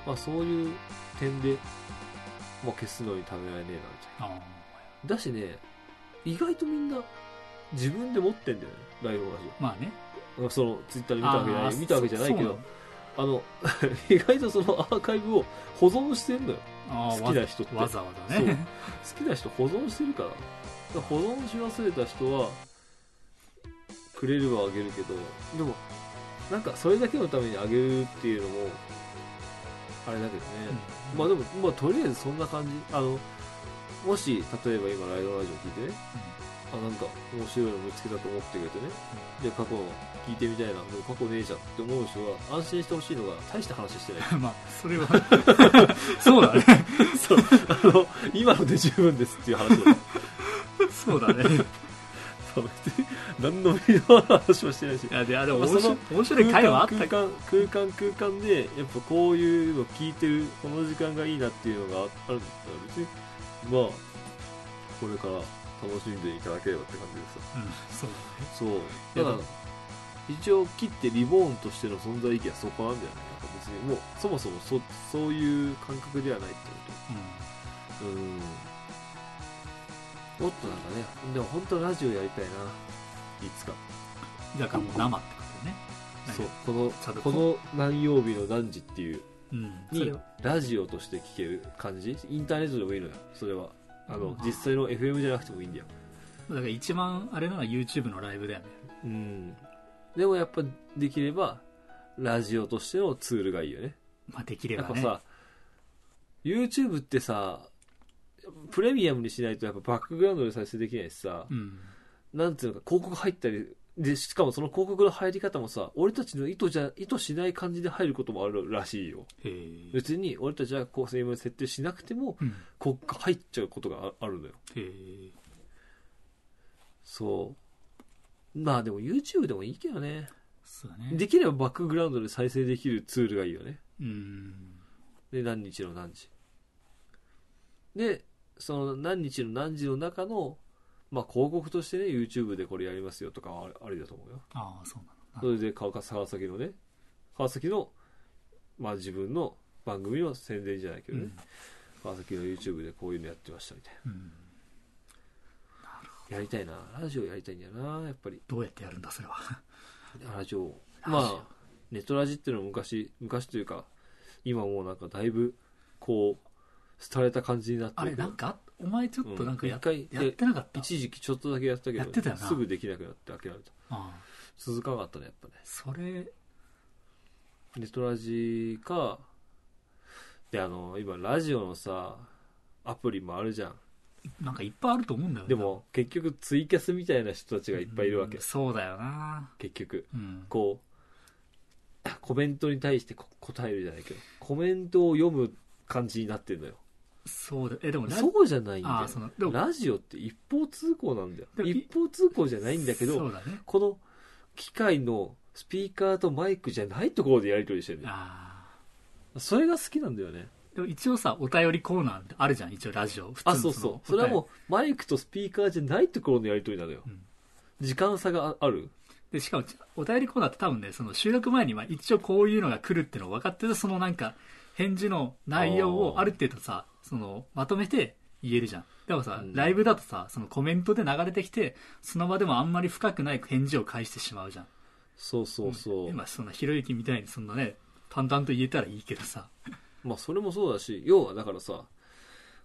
まあそういう点で、まあ、消すのにためらえねえなみたいな。あだしね意外とみんな自分で持ってんだよねライブラジーまあね。オそのツイッターで見たわけじゃない見たわけじゃないけどあの 意外とそのアーカイブを保存してんのよ好きな人って。わざわざね。好きな人保存してるから。保存し忘れた人はくれればあげるけどでもなんかそれだけのためにあげるっていうのもあれだけどね、まあでも、まあ、とりあえずそんな感じ。あのもし例えば今ライドラジオ聞いてねあなんか面白いの見つけたと思ってくれてね、で過去の聞いてみたいな。でも過去ねえじゃんって思う人は安心してほしいのが大した話してない。う んまあそれは。そうだね。そう。あの今ので十分ですっていう話 そうだね。そう。別に何のビデオの話もしてないし。いやでもまあ面白面白い回はあった。空間空間空間空間でやっぱこういうの聞いてるこの時間がいいなっていうのがあるんだったら別にまあこれから楽しんでいただければって感じですよ。うん。そうそう。だから一応切ってリボーンとしての存在意義はそこなんだよね。なん。か別にもうそもそもそそういう感覚ではないってことうん。もっとなんかねでも本当ラジオやりたいな。いつか。うんだからもう生ってことね。そう。このこの何曜日の何時っていう。うん。そにラジオとして聴ける感じ？インターネットでもいいのよ。それはあのうん実際の FM じゃなくてもいいんだよ。だから一番あれなのは YouTube のライブだよね。うん。でもやっぱできればラジオとしてのツールがいいよね。まあできればね。やっぱさ YouTube ってさプレミアムにしないとやっぱバックグラウンドで再生できないしさ、うん。なんていうのか広告入ったりでしかもその広告の入り方もさ俺たちの意図じゃ意図しない感じで入ることもあるらしいよ。別に俺たちはこう CM 設定しなくてもうん。広告入っちゃうことがああるのよ。そう。まあでも YouTube でもいいけどね。ね。できればバックグラウンドで再生できるツールがいいよね。うん。で何日の何時。でその何日の何時の中のまあ広告としてね YouTube でこれやりますよとかはありだと思うよ。ああそうなそれで川川崎のね川崎のまあ自分の番組の宣伝じゃないけどのね、川崎の YouTube でこういうのやってましたみたいうん。うんなやりたいな。ラジオやりたいんだよなやっぱり。どうやってやるんだそれは。ラジオ。まあネットラジっていうのは昔昔というか今もうなんかだいぶこう廃れた感じになってあれなんかお前ちょっとなんかや,、やってなかった？一時期ちょっとだけやったけどやってたよな。すぐできなくなって諦めたああ。続かなかったねやっぱね。それネットラジかであの今ラジオのさアプリもあるじゃん。なんかいっぱいあると思うんだよねでも結局ツイキャスみたいな人たちがいっぱいいるわけ。うんそうだよな。結局。うん。こうコメントに対してこ答えるじゃないけどコメントを読む感じになってるのよそうだ。えでもラそうじゃないんだよ。ああそのでもラジオって一方通行なんだよ。でもい一方通行じゃないんだけどそうだね。この機械のスピーカーとマイクじゃないところでやり取りしてるんだよ。ああそれが好きなんだよね。でも一応さお便りコーナーってあるじゃん。一応ラジオ。普通のあそうそう。それはもうマイクとスピーカーじゃないところのやり取りなのよ、うん。時間差があある？でしかもお便りコーナーって多分ねその収録前にまあ一応こういうのが来るっていうのを分かっててそのなんか返事の内容をあー。ある程度さそのまとめて言えるじゃん。でもさ、うん。ライブだとさそのコメントで流れてきてその場でもあんまり深くない返事を返してしまうじゃん。そうそうそう、今そんなひろゆきみたいにそんなね淡々と言えたらいいけどさ。まあそれもそうだし要はだからさ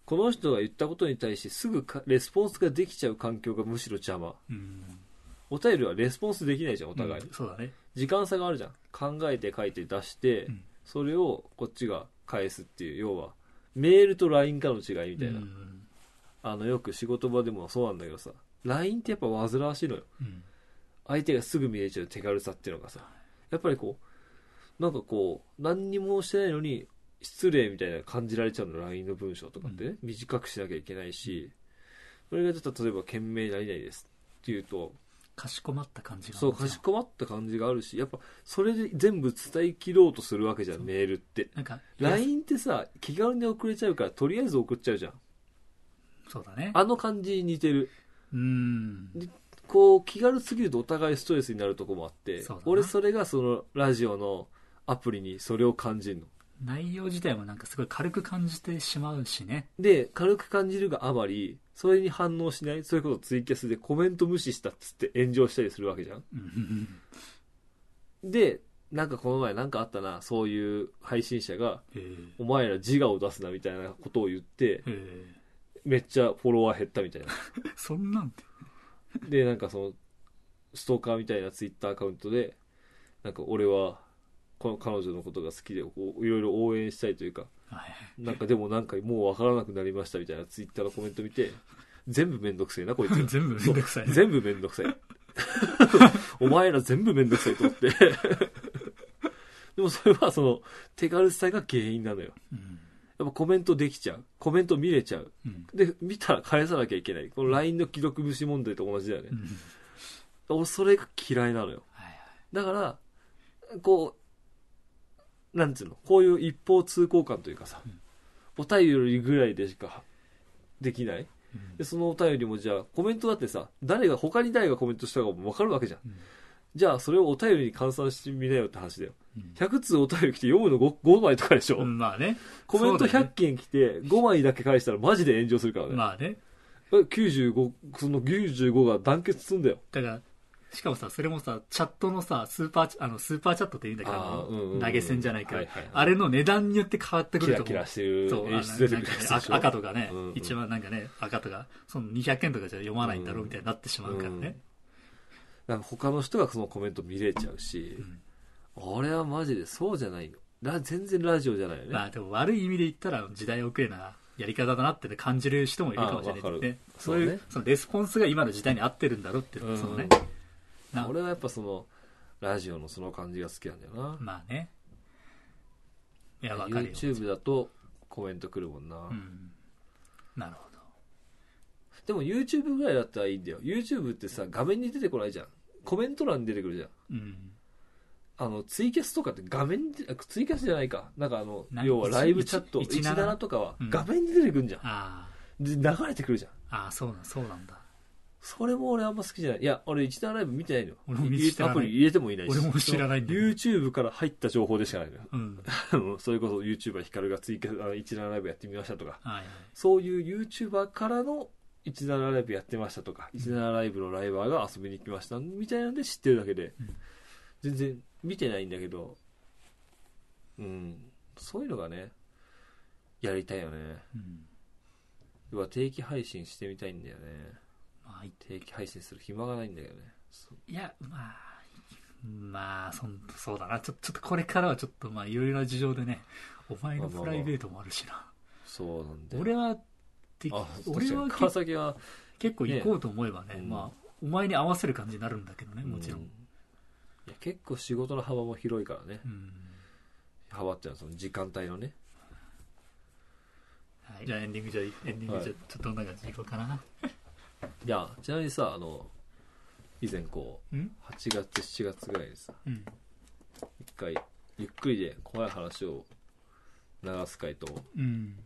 この人が言ったことに対してすぐかレスポンスができちゃう環境がむしろ邪魔。うん。お便りはレスポンスできないじゃんお互い、うんそうだね。時間差があるじゃん。考えて書いて出して、うん。それをこっちが返すっていう要はメールと LINE かの違いみたいな、うん。あのよく仕事場でもそうなんだけどさ。LINE ってやっぱ煩わしいのよ。うん。相手がすぐ見えちゃう手軽さっていうのがさ。やっぱりこうなんかこう何にもしてないのに失礼みたいな感じられちゃうの。LINE の文章とかってね、短くしなきゃいけないし。それがちょっと例えば「件名何々です」っていうとかしこまった感じがそうかしこまった感じがあるしやっぱそれで全部伝え切ろうとするわけじゃんメールって。なんか LINE ってさ気軽に送れちゃうからとりあえず送っちゃうじゃん。そうだね。あの感じに似てる。うん。こう気軽すぎるとお互いストレスになるとこもあって俺それがそのラジオのアプリにそれを感じるの内容自体もなんかすごい軽く感じてしまうしね。で軽く感じるがあまりそれに反応しないそういうことツイキャスでコメント無視したっつって炎上したりするわけじゃん。うん。でなんかこの前なんかあったなそういう配信者がえ。ーお前ら自我を出すなみたいなことを言ってえ。めっちゃフォロワー減ったみたいな。ー そんなんて。でなんかそのストーカーみたいなツイッターアカウントでなんか俺はこの彼女のことが好きでこういろいろ応援したいというかはいなんかでもなんかもう分からなくなりましたみたいなツイッターのコメント見て全部めんどくせえなこいつ。全部めんどくさいね。全部めんどくさい。お前ら全部めんどくさいと思って。でもそれはその手軽さが原因なのよ。うん。やっぱコメントできちゃう。コメント見れちゃう。うん。で見たら返さなきゃいけない。この LINE の既読無視問題と同じだよね。うん。俺それが嫌いなのよ。はいはい。だからこうなんつうの？こういう一方通行感というかさ、うん。お便りぐらいでしかできない？うん。でそのお便りもじゃあコメントだってさ誰が他に誰がコメントしたかも分かるわけじゃん。うん。じゃあそれをお便りに換算してみなよって話だよ。うん。100通お便り来て読むの 5, 5枚とかでしょ、うんまあね。コメント100そうだよね。件来て5枚だけ返したらマジで炎上するからね、まあね。95その95が団結すんだよ。だからしかもさそれもさチャットのさスーパーチあのスーパーチャットって言うんだけどうんうんうん。投げ銭じゃないけど、はいはいはい。あれの値段によって変わってくると思う。キラキラしてるね赤とかね、うんうん。一番なんかね赤とかその200件とかじゃ読まないんだろうみたいになってしまうからね、なんか他の人がそのコメント見れちゃうし、俺はマジでそうじゃないのラ全然ラジオじゃないよね、まあでも悪い意味で言ったら時代遅れなやり方だなって、ね、感じる人もいるかもしれないね。そういうね。そのレスポンスが今の時代に合ってるんだろうっていうのそのねな。俺はやっぱそのラジオのその感じが好きなんだよな、まあね。いやわかるよ。YouTube だとコメント来るもんな、うん。なるほど。でも YouTube ぐらいだったらいいんだよ。YouTube ってさ画面に出てこないじゃん。コメント欄に出てくるじゃん。うん。あのツイキャスとかって画面にあツイキャスじゃないか。なんかあのな要はライブチャット17 17とかはうん。画面に出てくるんじゃん、あで流れてくるじゃん。あああそうなんそうなんだそれも俺あんま好きじゃない。いや俺17ライブ見てないのよ。俺も知らない。アプリ入れてもいないし。俺も知らないんだよ。YouTube から入った情報でしかないのよ。うん。あ のそれこそ YouTuber ヒカルがツイキャスあの17ライブやってみましたとか。はいはい。そういう YouTuber からの17ライブやってましたとか、17ライブのライバーが遊びに来ましたみたいなんで知ってるだけで、うん。全然見てないんだけど、うん、そういうのがね、やりたいよね。うん。要は定期配信してみたいんだよね。まあい。定期配信する暇がないんだけどね。そう。いやまあまあそんそうだな。ちょちょっとこれからはちょっとまあいろいろな事情でねお前のプライベートもあるしな。そうなんだよ。俺はであ、俺は川崎は、結構行こうと思えばねうんまあお前に合わせる感じになるんだけどねもちろん、ういや結構仕事の幅も広いからね。うん。幅っていうのはその時間帯のね。はい、じゃあエンディングじゃエンディングじゃ、はい。ちょっとどんな感じでいこうかないや、ちなみにさ、あの、以前こう、うん？8月、7月ぐらいにさ、うん。一回ゆっくりで怖い話を流す回とうん。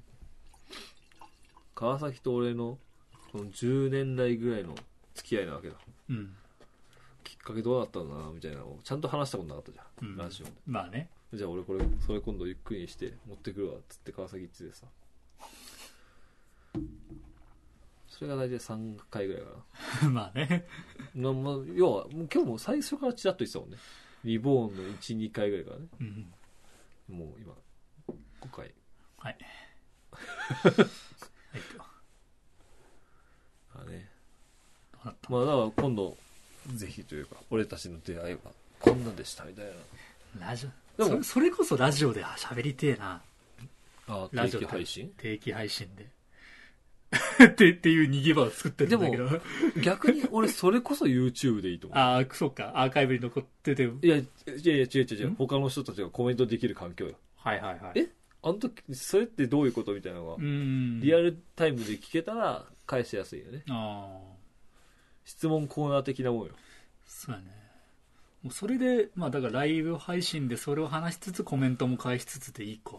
川崎と俺のこの10年来ぐらいの付き合いなわけだ。うん。きっかけどうだったんだなみたいなのをちゃんと話したことなかったじゃん、うん。ラジオで。まあね。じゃあ俺これそれ今度ゆっくりにして持ってくるわっつって川崎行っててさそれが大体3回ぐらいか まあね。まあ、要は、もう今日も最初からちらっと言ってたもんね。リボーンの1、2回ぐらいからね。うん。もう今、5回。はい。はいあね。どうなった？まあだから今度、ぜひというか、俺たちの出会いはこんなんでしたみたいな。ラジオ？でもそれそれこそラジオで喋りてえな。あラジオ定期配信？定期配信で って っていう逃げ場を作ってるんだけど。逆に俺それこそ YouTube でいいと思う。ああそうか。アーカイブに残ってていや、いやいや、違う違う。違う。ん？他の人たちがコメントできる環境よ。はいはいはい。え？あの時、それってどういうことみたいなのが？う、ん。リアルタイムで聞けたら返しやすいよね。ああ質問コーナー的なもんよ。そうやね。もうそれでまあだからライブ配信でそれを話しつつコメントも返しつつでいいか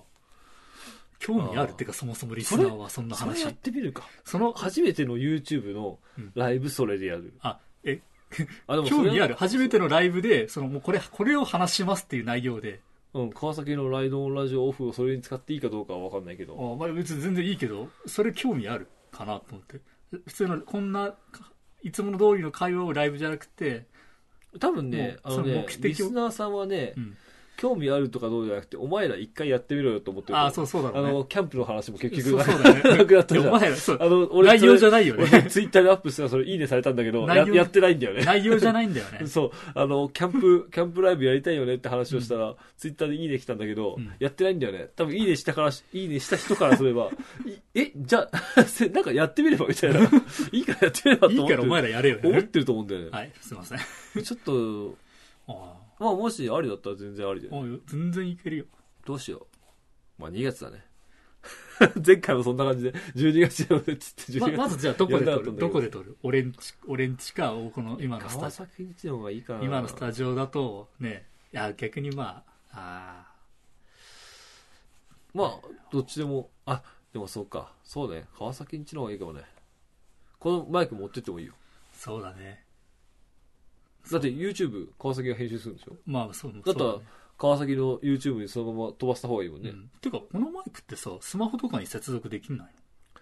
興味あるってかそもそもリスナーはそんな話。それやってみるか。その初めての YouTube のライブそれでやる。あえ？あ、でもそれは興味ある。初めてのライブでそのもうこれこれを話しますっていう内容で。うん、川崎のライドオンラジオオフをそれに使っていいかどうかは分かんないけあど。まあ別に全然いいけどそれ興味あるかなと思って。普通のこんないつもの通りの会話をライブじゃなくて、多分ね、あもうそののね目、的を。リスナーさんはねう、ん、興味あるとかどうじゃなくて、お前ら一回やってみろよと思ってる。ああそうそうだね。あの、キャンプの話も結局そうそうだね。なくなったじゃん。お前らそう。あの、俺、内容じゃないよね。俺ツイッターでアップしたらそれいいねされたんだけど、ややってないんだよね。内容じゃないんだよね。そう、あの、キャンプ、キャンプライブやりたいよねって話をしたら、ツイッターでいいね来たんだけど、うん。やってないんだよね。多分いいねしたから、いいねした人からすれば、いえ、じゃあ、せ なんかやってみればみたいな。いいからやってみればといい思ってる。からお前らやれよ。ね思ってると思うんだよね。はいすいません。ちょっと、あまあもしありだったら全然ありであ。おい全然いけるよどうしよう。まあ2月だね。前回もそんな感じで、12月やろうねっつって12ま月。まずじゃあどこで撮る？どどこで撮る？俺んち俺んちかこの今のス川タ崎一の方がいいかな。今のスタジオだとねいや逆にまああまあ、どっちでも、あ、でもそうか。そうね。川崎んちの方がいいかもね。このマイク持ってってもいいよ。ーそうだねだって YouTube 川崎が編集するんでしょ？まあそうだったら川崎の YouTube にそのまま飛ばした方がいいもんね。うん、てかこのマイクってさスマホとかに接続できんない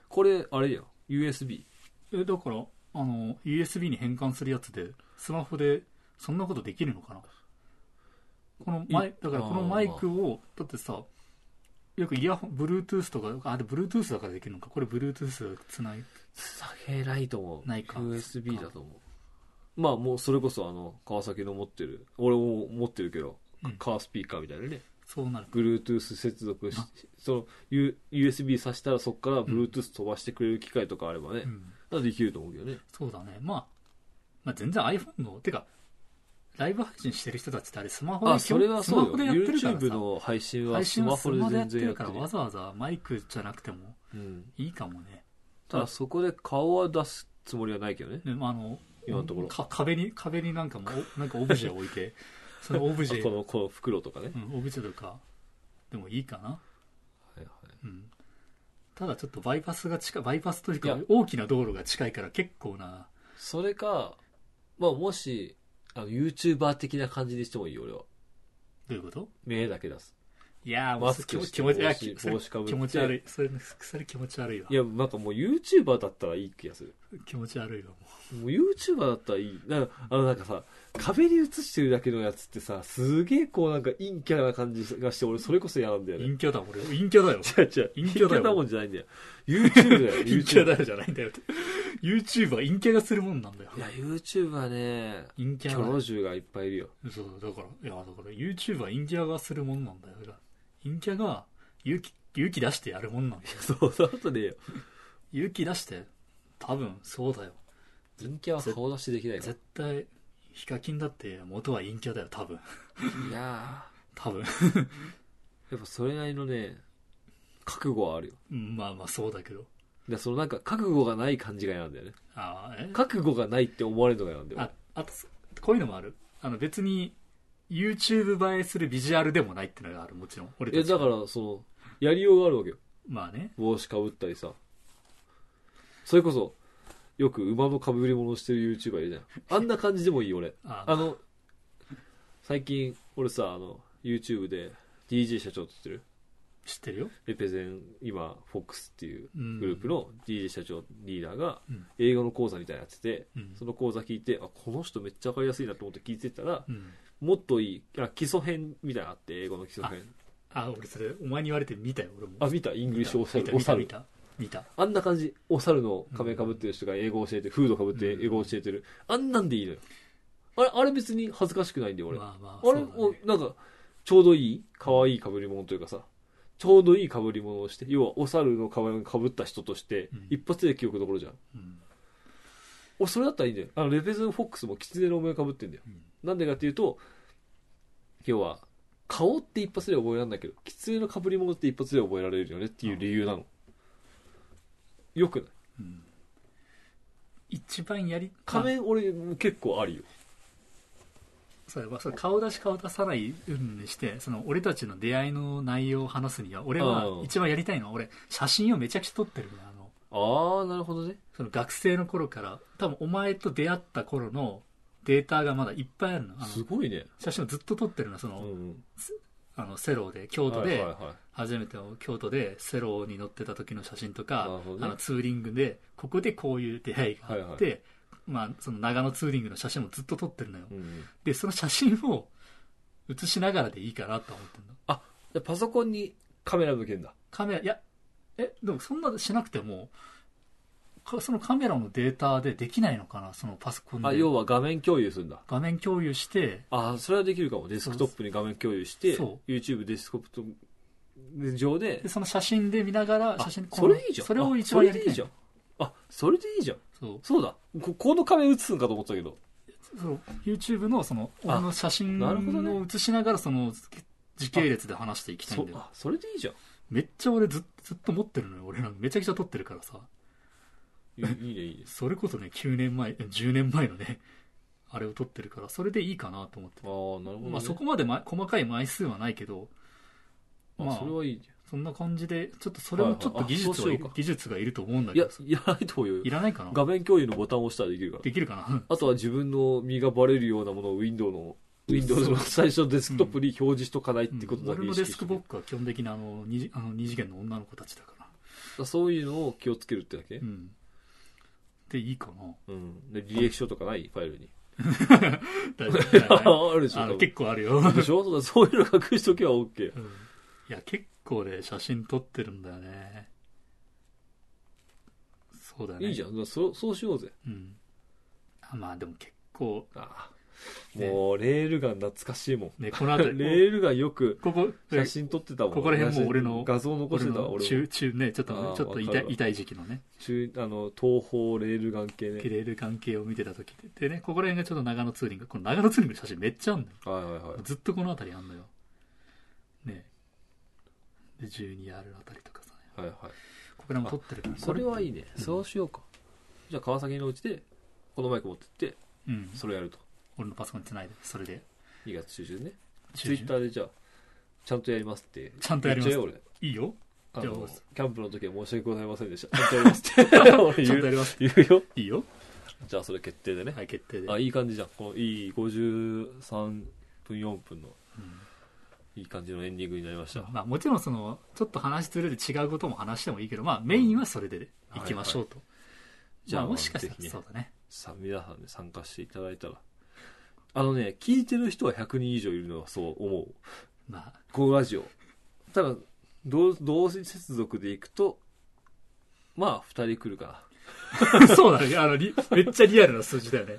これ、あれやん。USB。のえだからあの USB に変換するやつでスマホでそんなことできるのかな？このマイいだからこのマイクをだってさよくイヤホン Bluetooth とかあれ Bluetooth だからできるのか？これ Bluetooth つない？つなげないと思う。ないか USB だと思う。まあもうそれこそあの、川崎の持ってる、俺も持ってるけど、うんカースピーカーみたいなね。そうなる Bluetooth 接続しあ、その、U- USB 挿したらそこから Bluetooth 飛ばしてくれる機械とかあればね、うんできると思うけどね。そうだね、まあ、まあ全然 iPhone のてかライブ配信してる人たちってあれスマホであ、それはそうよ。スマホでやってるから YouTube さの配信は配信はスマホでスマホでやって全然やってるるからわ。ざわざマイクじゃなくてもうん。いいかもねただそこで顔は出すつもりはないけどね。ねまあ、あの今のところ。か壁に壁になんかもおなんかオブジェを置いて。そのオブジェ、この、この袋とかね。うん、オブジェとかでもいいかな、はいはい。うん、ただちょっとバイパスが近いバイパスというか大きな道路が近いから結構な。それか、まあもし、あの、YouTuber 的な感じにしてもいいよ、俺は。どういうこと？目だけ出す。いやマスクして気持ちい。や帽子帽子かぶって。気持ち悪い。それそれ気持ち悪いわ。いや、なんかもう YouTuber だったらいい気がする。気持ち悪いわももう YouTuber だったらいい。なあのなんかさ、壁に映してるだけのやつってさ、すげえこうなんか陰キャな感じがして、俺それこそ嫌なんだよね。う陰キャだ俺陰キャだよ違う違う。陰キャだよなもんじゃないんだよ。YouTube だよ、陰キャ。だよじゃないんだよって YouTube は陰キャがするもんなんだよいや、YouTube はね、キ陰キャがョがいっぱいいるよ。そうだからいやだから YouTube は陰キャがするもんなんだよ陰キャが勇気勇気出してやるもんなんだよそう、そのことねえよ。勇気出して多分そうだよ陰キャは顔出しできないか絶対ヒカキンだって元は陰キャだよ多分ら。いや 多分ー、やっぱそれなりのね、覚悟はあるよ。うんまあまあそうだけどでそのなんか覚悟がない感じが嫌なんだよね。ああえ？覚悟がないって思われるのが嫌なんだよあ。あとこういうのもある？あの別に YouTube 映えするビジュアルでもないってのがあるもちろん俺え、たちだから、その、やりようがあるわけよ。まあね帽子かぶったりさ。それこそ、よく馬のかぶり物してる YouTuber いるじゃん。あんな感じでもいい、俺。ああの、最近、俺さ、あの、YouTube で DJ 社長って知ってる？知ってるよ、レペゼン今フォックスっていううん、グループの DJ 社長リーダーがうん。英語の講座みたいなのやっててうん。その講座聞いてあこの人めっちゃ分かりやすいなと思って聞いてたらうん。もっといいあ基礎編みたいなのあって英語の基礎編。あ俺それお前に言われて見たよ俺も。あ見た？イングリッシュおさ見た見た見た見た。あんな感じ。お猿の仮面かぶってる人が英語教えてフードかぶって英語教えてる。あんなんでいいのよ。あれあれ別に恥ずかしくないんだよ俺。まあまああれそうだね。おなんかちょうどいい可愛い被り物というかさちょうどいい被り物をして要はお猿の仮面をかぶった人として、うん。一発で記憶残るじゃん。うん。俺それだったらいいんだよ。あのレペゼンフォックスも狐のお面かぶってんだよ。うん。なんでかっていうと要は顔って一発で覚えられないけど狐の被り物って一発で覚えられるよねっていう理由なのよくない？うん。一番やり仮面俺結構ありよ。それはそれ顔出し顔出さないうんにしてその俺たちの出会いの内容を話すには俺はうん。一番やりたいのは俺写真をめちゃくちゃ撮ってるあの。ああなるほどね。その学生の頃から多分お前と出会った頃のデータがまだいっぱいあるのすごいね。写真をずっと撮ってるのその,、うんあのセロで京都ではいはいはい。初めての京都でセロに乗ってた時の写真とか、ね。あのツーリングでここでこういう出会いがあって、はいまあ、その長野ツーリングの写真もずっと撮ってるのよ。うんでその写真を写しながらでいいかなと思ってるの。でパソコンにカメラ向けんだ。カメラいやえでもそんなしなくてもかそのカメラのデータでできないのかなそのパソコンで。あ要は画面共有するんだ。画面共有して。あそれはできるかも。デスクトップに画面共有してそ YouTube デスクトップ上で。でその写真で見ながらあ写真それいいじゃん。それを一番やりたい。あそれでいいじゃん。あそれでいいじゃん。そう。そうだ。ここの画面映すんかと思ってたけど。そう。YouTube のそのあ俺の写真を写しながらその時系列で話していきたいんだよ。そあそれでいいじゃん。めっちゃ俺ずっずっと持ってるのよ。俺なんかめちゃくちゃ撮ってるからさいいいいそれこそね9年前10年前のねあれを撮ってるからそれでいいかなと思ってああなるほど、ね、まあそこまで、ま、細かい枚数はないけどあ、まあそれはいいじそんな感じでちょっとそれもちょっと技術はい技術がいると思うんだけどさ。やらないと思うよ。いらないかな？画面共有のボタンを押したらできるから。できるかな？あとは自分の身がバレるようなものを Windows の Windows の最初のデスクトップに表示しとかないってことだけ俺の意識して。デスクボックは基本的にあの二次あの二次元の女の子たちだから。そういうのを気をつけるってだけ？うんでいいかな。うん、で履歴書とかない？ファイルに。大丈夫あるでしょ。結構あるよ、でしょ？そうだそういうの隠しとけば OK うん。いや結構ね写真撮ってるんだよね。そうだよね。いいじゃん。そうそうしようぜ。うん。あまあでも結構あもうレールガン懐かしいもん。ねこの辺り レールガンよくここ写真撮ってたもん。ここら辺も俺の画像残し俺てたわ俺中中ねちょっとちょっと痛い痛い時期のね。中あの東方レールガン系ね。キレール関係を見てた時ででねここら辺がちょっと長野ツーリングこの長野ツーリングの写真めっちゃあんのよ。はいはいはい。ずっとこの辺りあんのよ。ね。で 12R あたりとかさ、はいはい。ここら辺も撮ってるから。それはいいね、うん。そうしようか。じゃあ川崎のうちでこのマイク持ってってうん。それやると俺のパソコンにつないでそれで。2月中旬ね。ツイッターでじゃあちゃんとやりますって。ちゃんとやります。言っちゃえよいいよ。俺あのじゃあキャンプの時は申し訳ございませんでした。ちゃんとやりますって。俺 ちゃんと言うやります 言うよ。いいよ。じゃあそれ決定でね、はい決定で。あいい感じじゃんこのいい53分4分のうん。いい感じのエンディングになりました、まあもちろんそのちょっと話ずれて違うことも話してもいいけどまあメインはそれでいきましょうと、じゃあまあもしかしたらそうだね。さ皆さんで参加していただいたらあのね聞いてる人は100人以上いるのはそう思う。まあ。このラジオ。ただ同同時接続でいくとまあ2人来るか そうだね。あのリめっちゃリアルな数字だよね。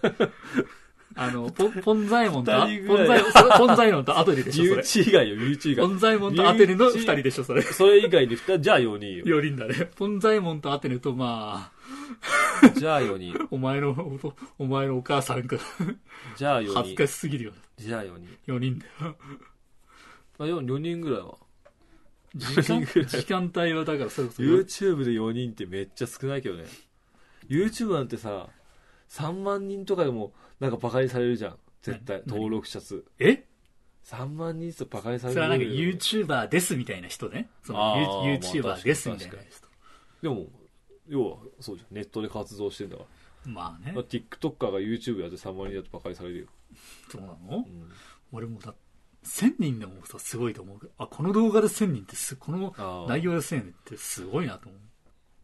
あのポンポンザイモンとあ二人ぐらい。ポンザイモンそれポンザイモンとアトリでなしょそ内以外よ身内以ポ外ンザイモンとアテネの2人でしょそれ。それ以外で2人じゃあ4人よ。4人だね。ポンザイモンとアテネとまあ じゃあ4人お前のおお前のお母さんがじゃあ4人恥ずかしすぎるよ。じゃあ4人4人だよあ 4, 4人ぐらいは。時4人間時間帯はだからそれこそ。YouTube で4人ってめっちゃ少ないけどね。YouTube なんてさ3万人とかでもなんかバカにされるじゃん。絶対。何登録者数。え？3万人とバカにされる。それはなんか YouTuber ですみたいな人ね。YouTuber ですみたいなまあ人でも要はそうじゃん。ネットで活動してんだから。まあね。まあ TikToker が YouTube やって3万人だとバカにされるよ、そうなの？うん。俺もだ1000人でもさすごいと思う。けどあこの動画で1000人ってすこの内容で1000人ってすごいなと思う。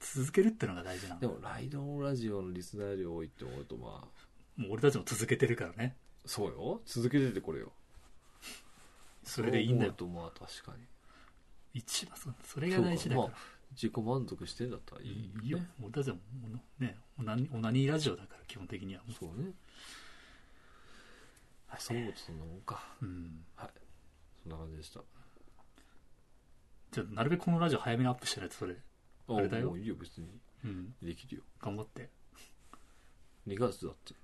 続けるってのが大事なんだでもライドオンラジオのリスナー量多いって思うとまあ。もう俺たちも続けてるからね。そうよ。続けててこれよ。それでいいんだよ。そう思うとまあ確かに。一番そそれが大事だから、自己満足してんだったらいいいいよ、俺たちはもうねオナニオナニーラジオだから基本的には。そうね。そう思うとそんなもんか。うん。そんな感じでした。じゃあなるべくこのラジオ早めにアップしてないとそれ。ああれだよ。もういいよ。別に。うん。できるよ。頑張って。2月だって。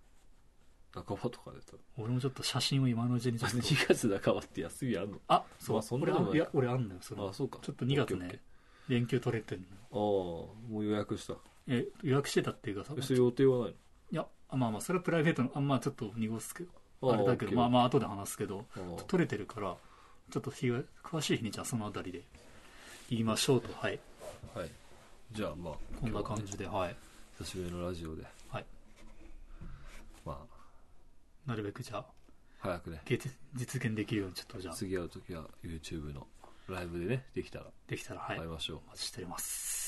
半ばとかでた俺もちょっと写真を今のうちにちょっと。2月半ばって休みあんの。あそう、まあそんな俺あ俺あんのよそのあそうか。ちょっと2月ね連休取れてんの。ーああもう予約した。え予約してたっていうかさえそれ予定はないいやまあまあそれはプライベートのあまあちょっと濁すけどのあれだけどまああまあ後で話すけど取れてるからちょっと日が詳しい日にじゃあそのあたりで言いましょうとはい。はい。じゃあまあこんな感じではい。久しぶりのラジオで。はい。まあ。なるべくじゃあ早くね。実実現できるようにちょっとじゃあ。次会う時は YouTube のライブでねできたら。できたらはい。会いましょう、お待ちしております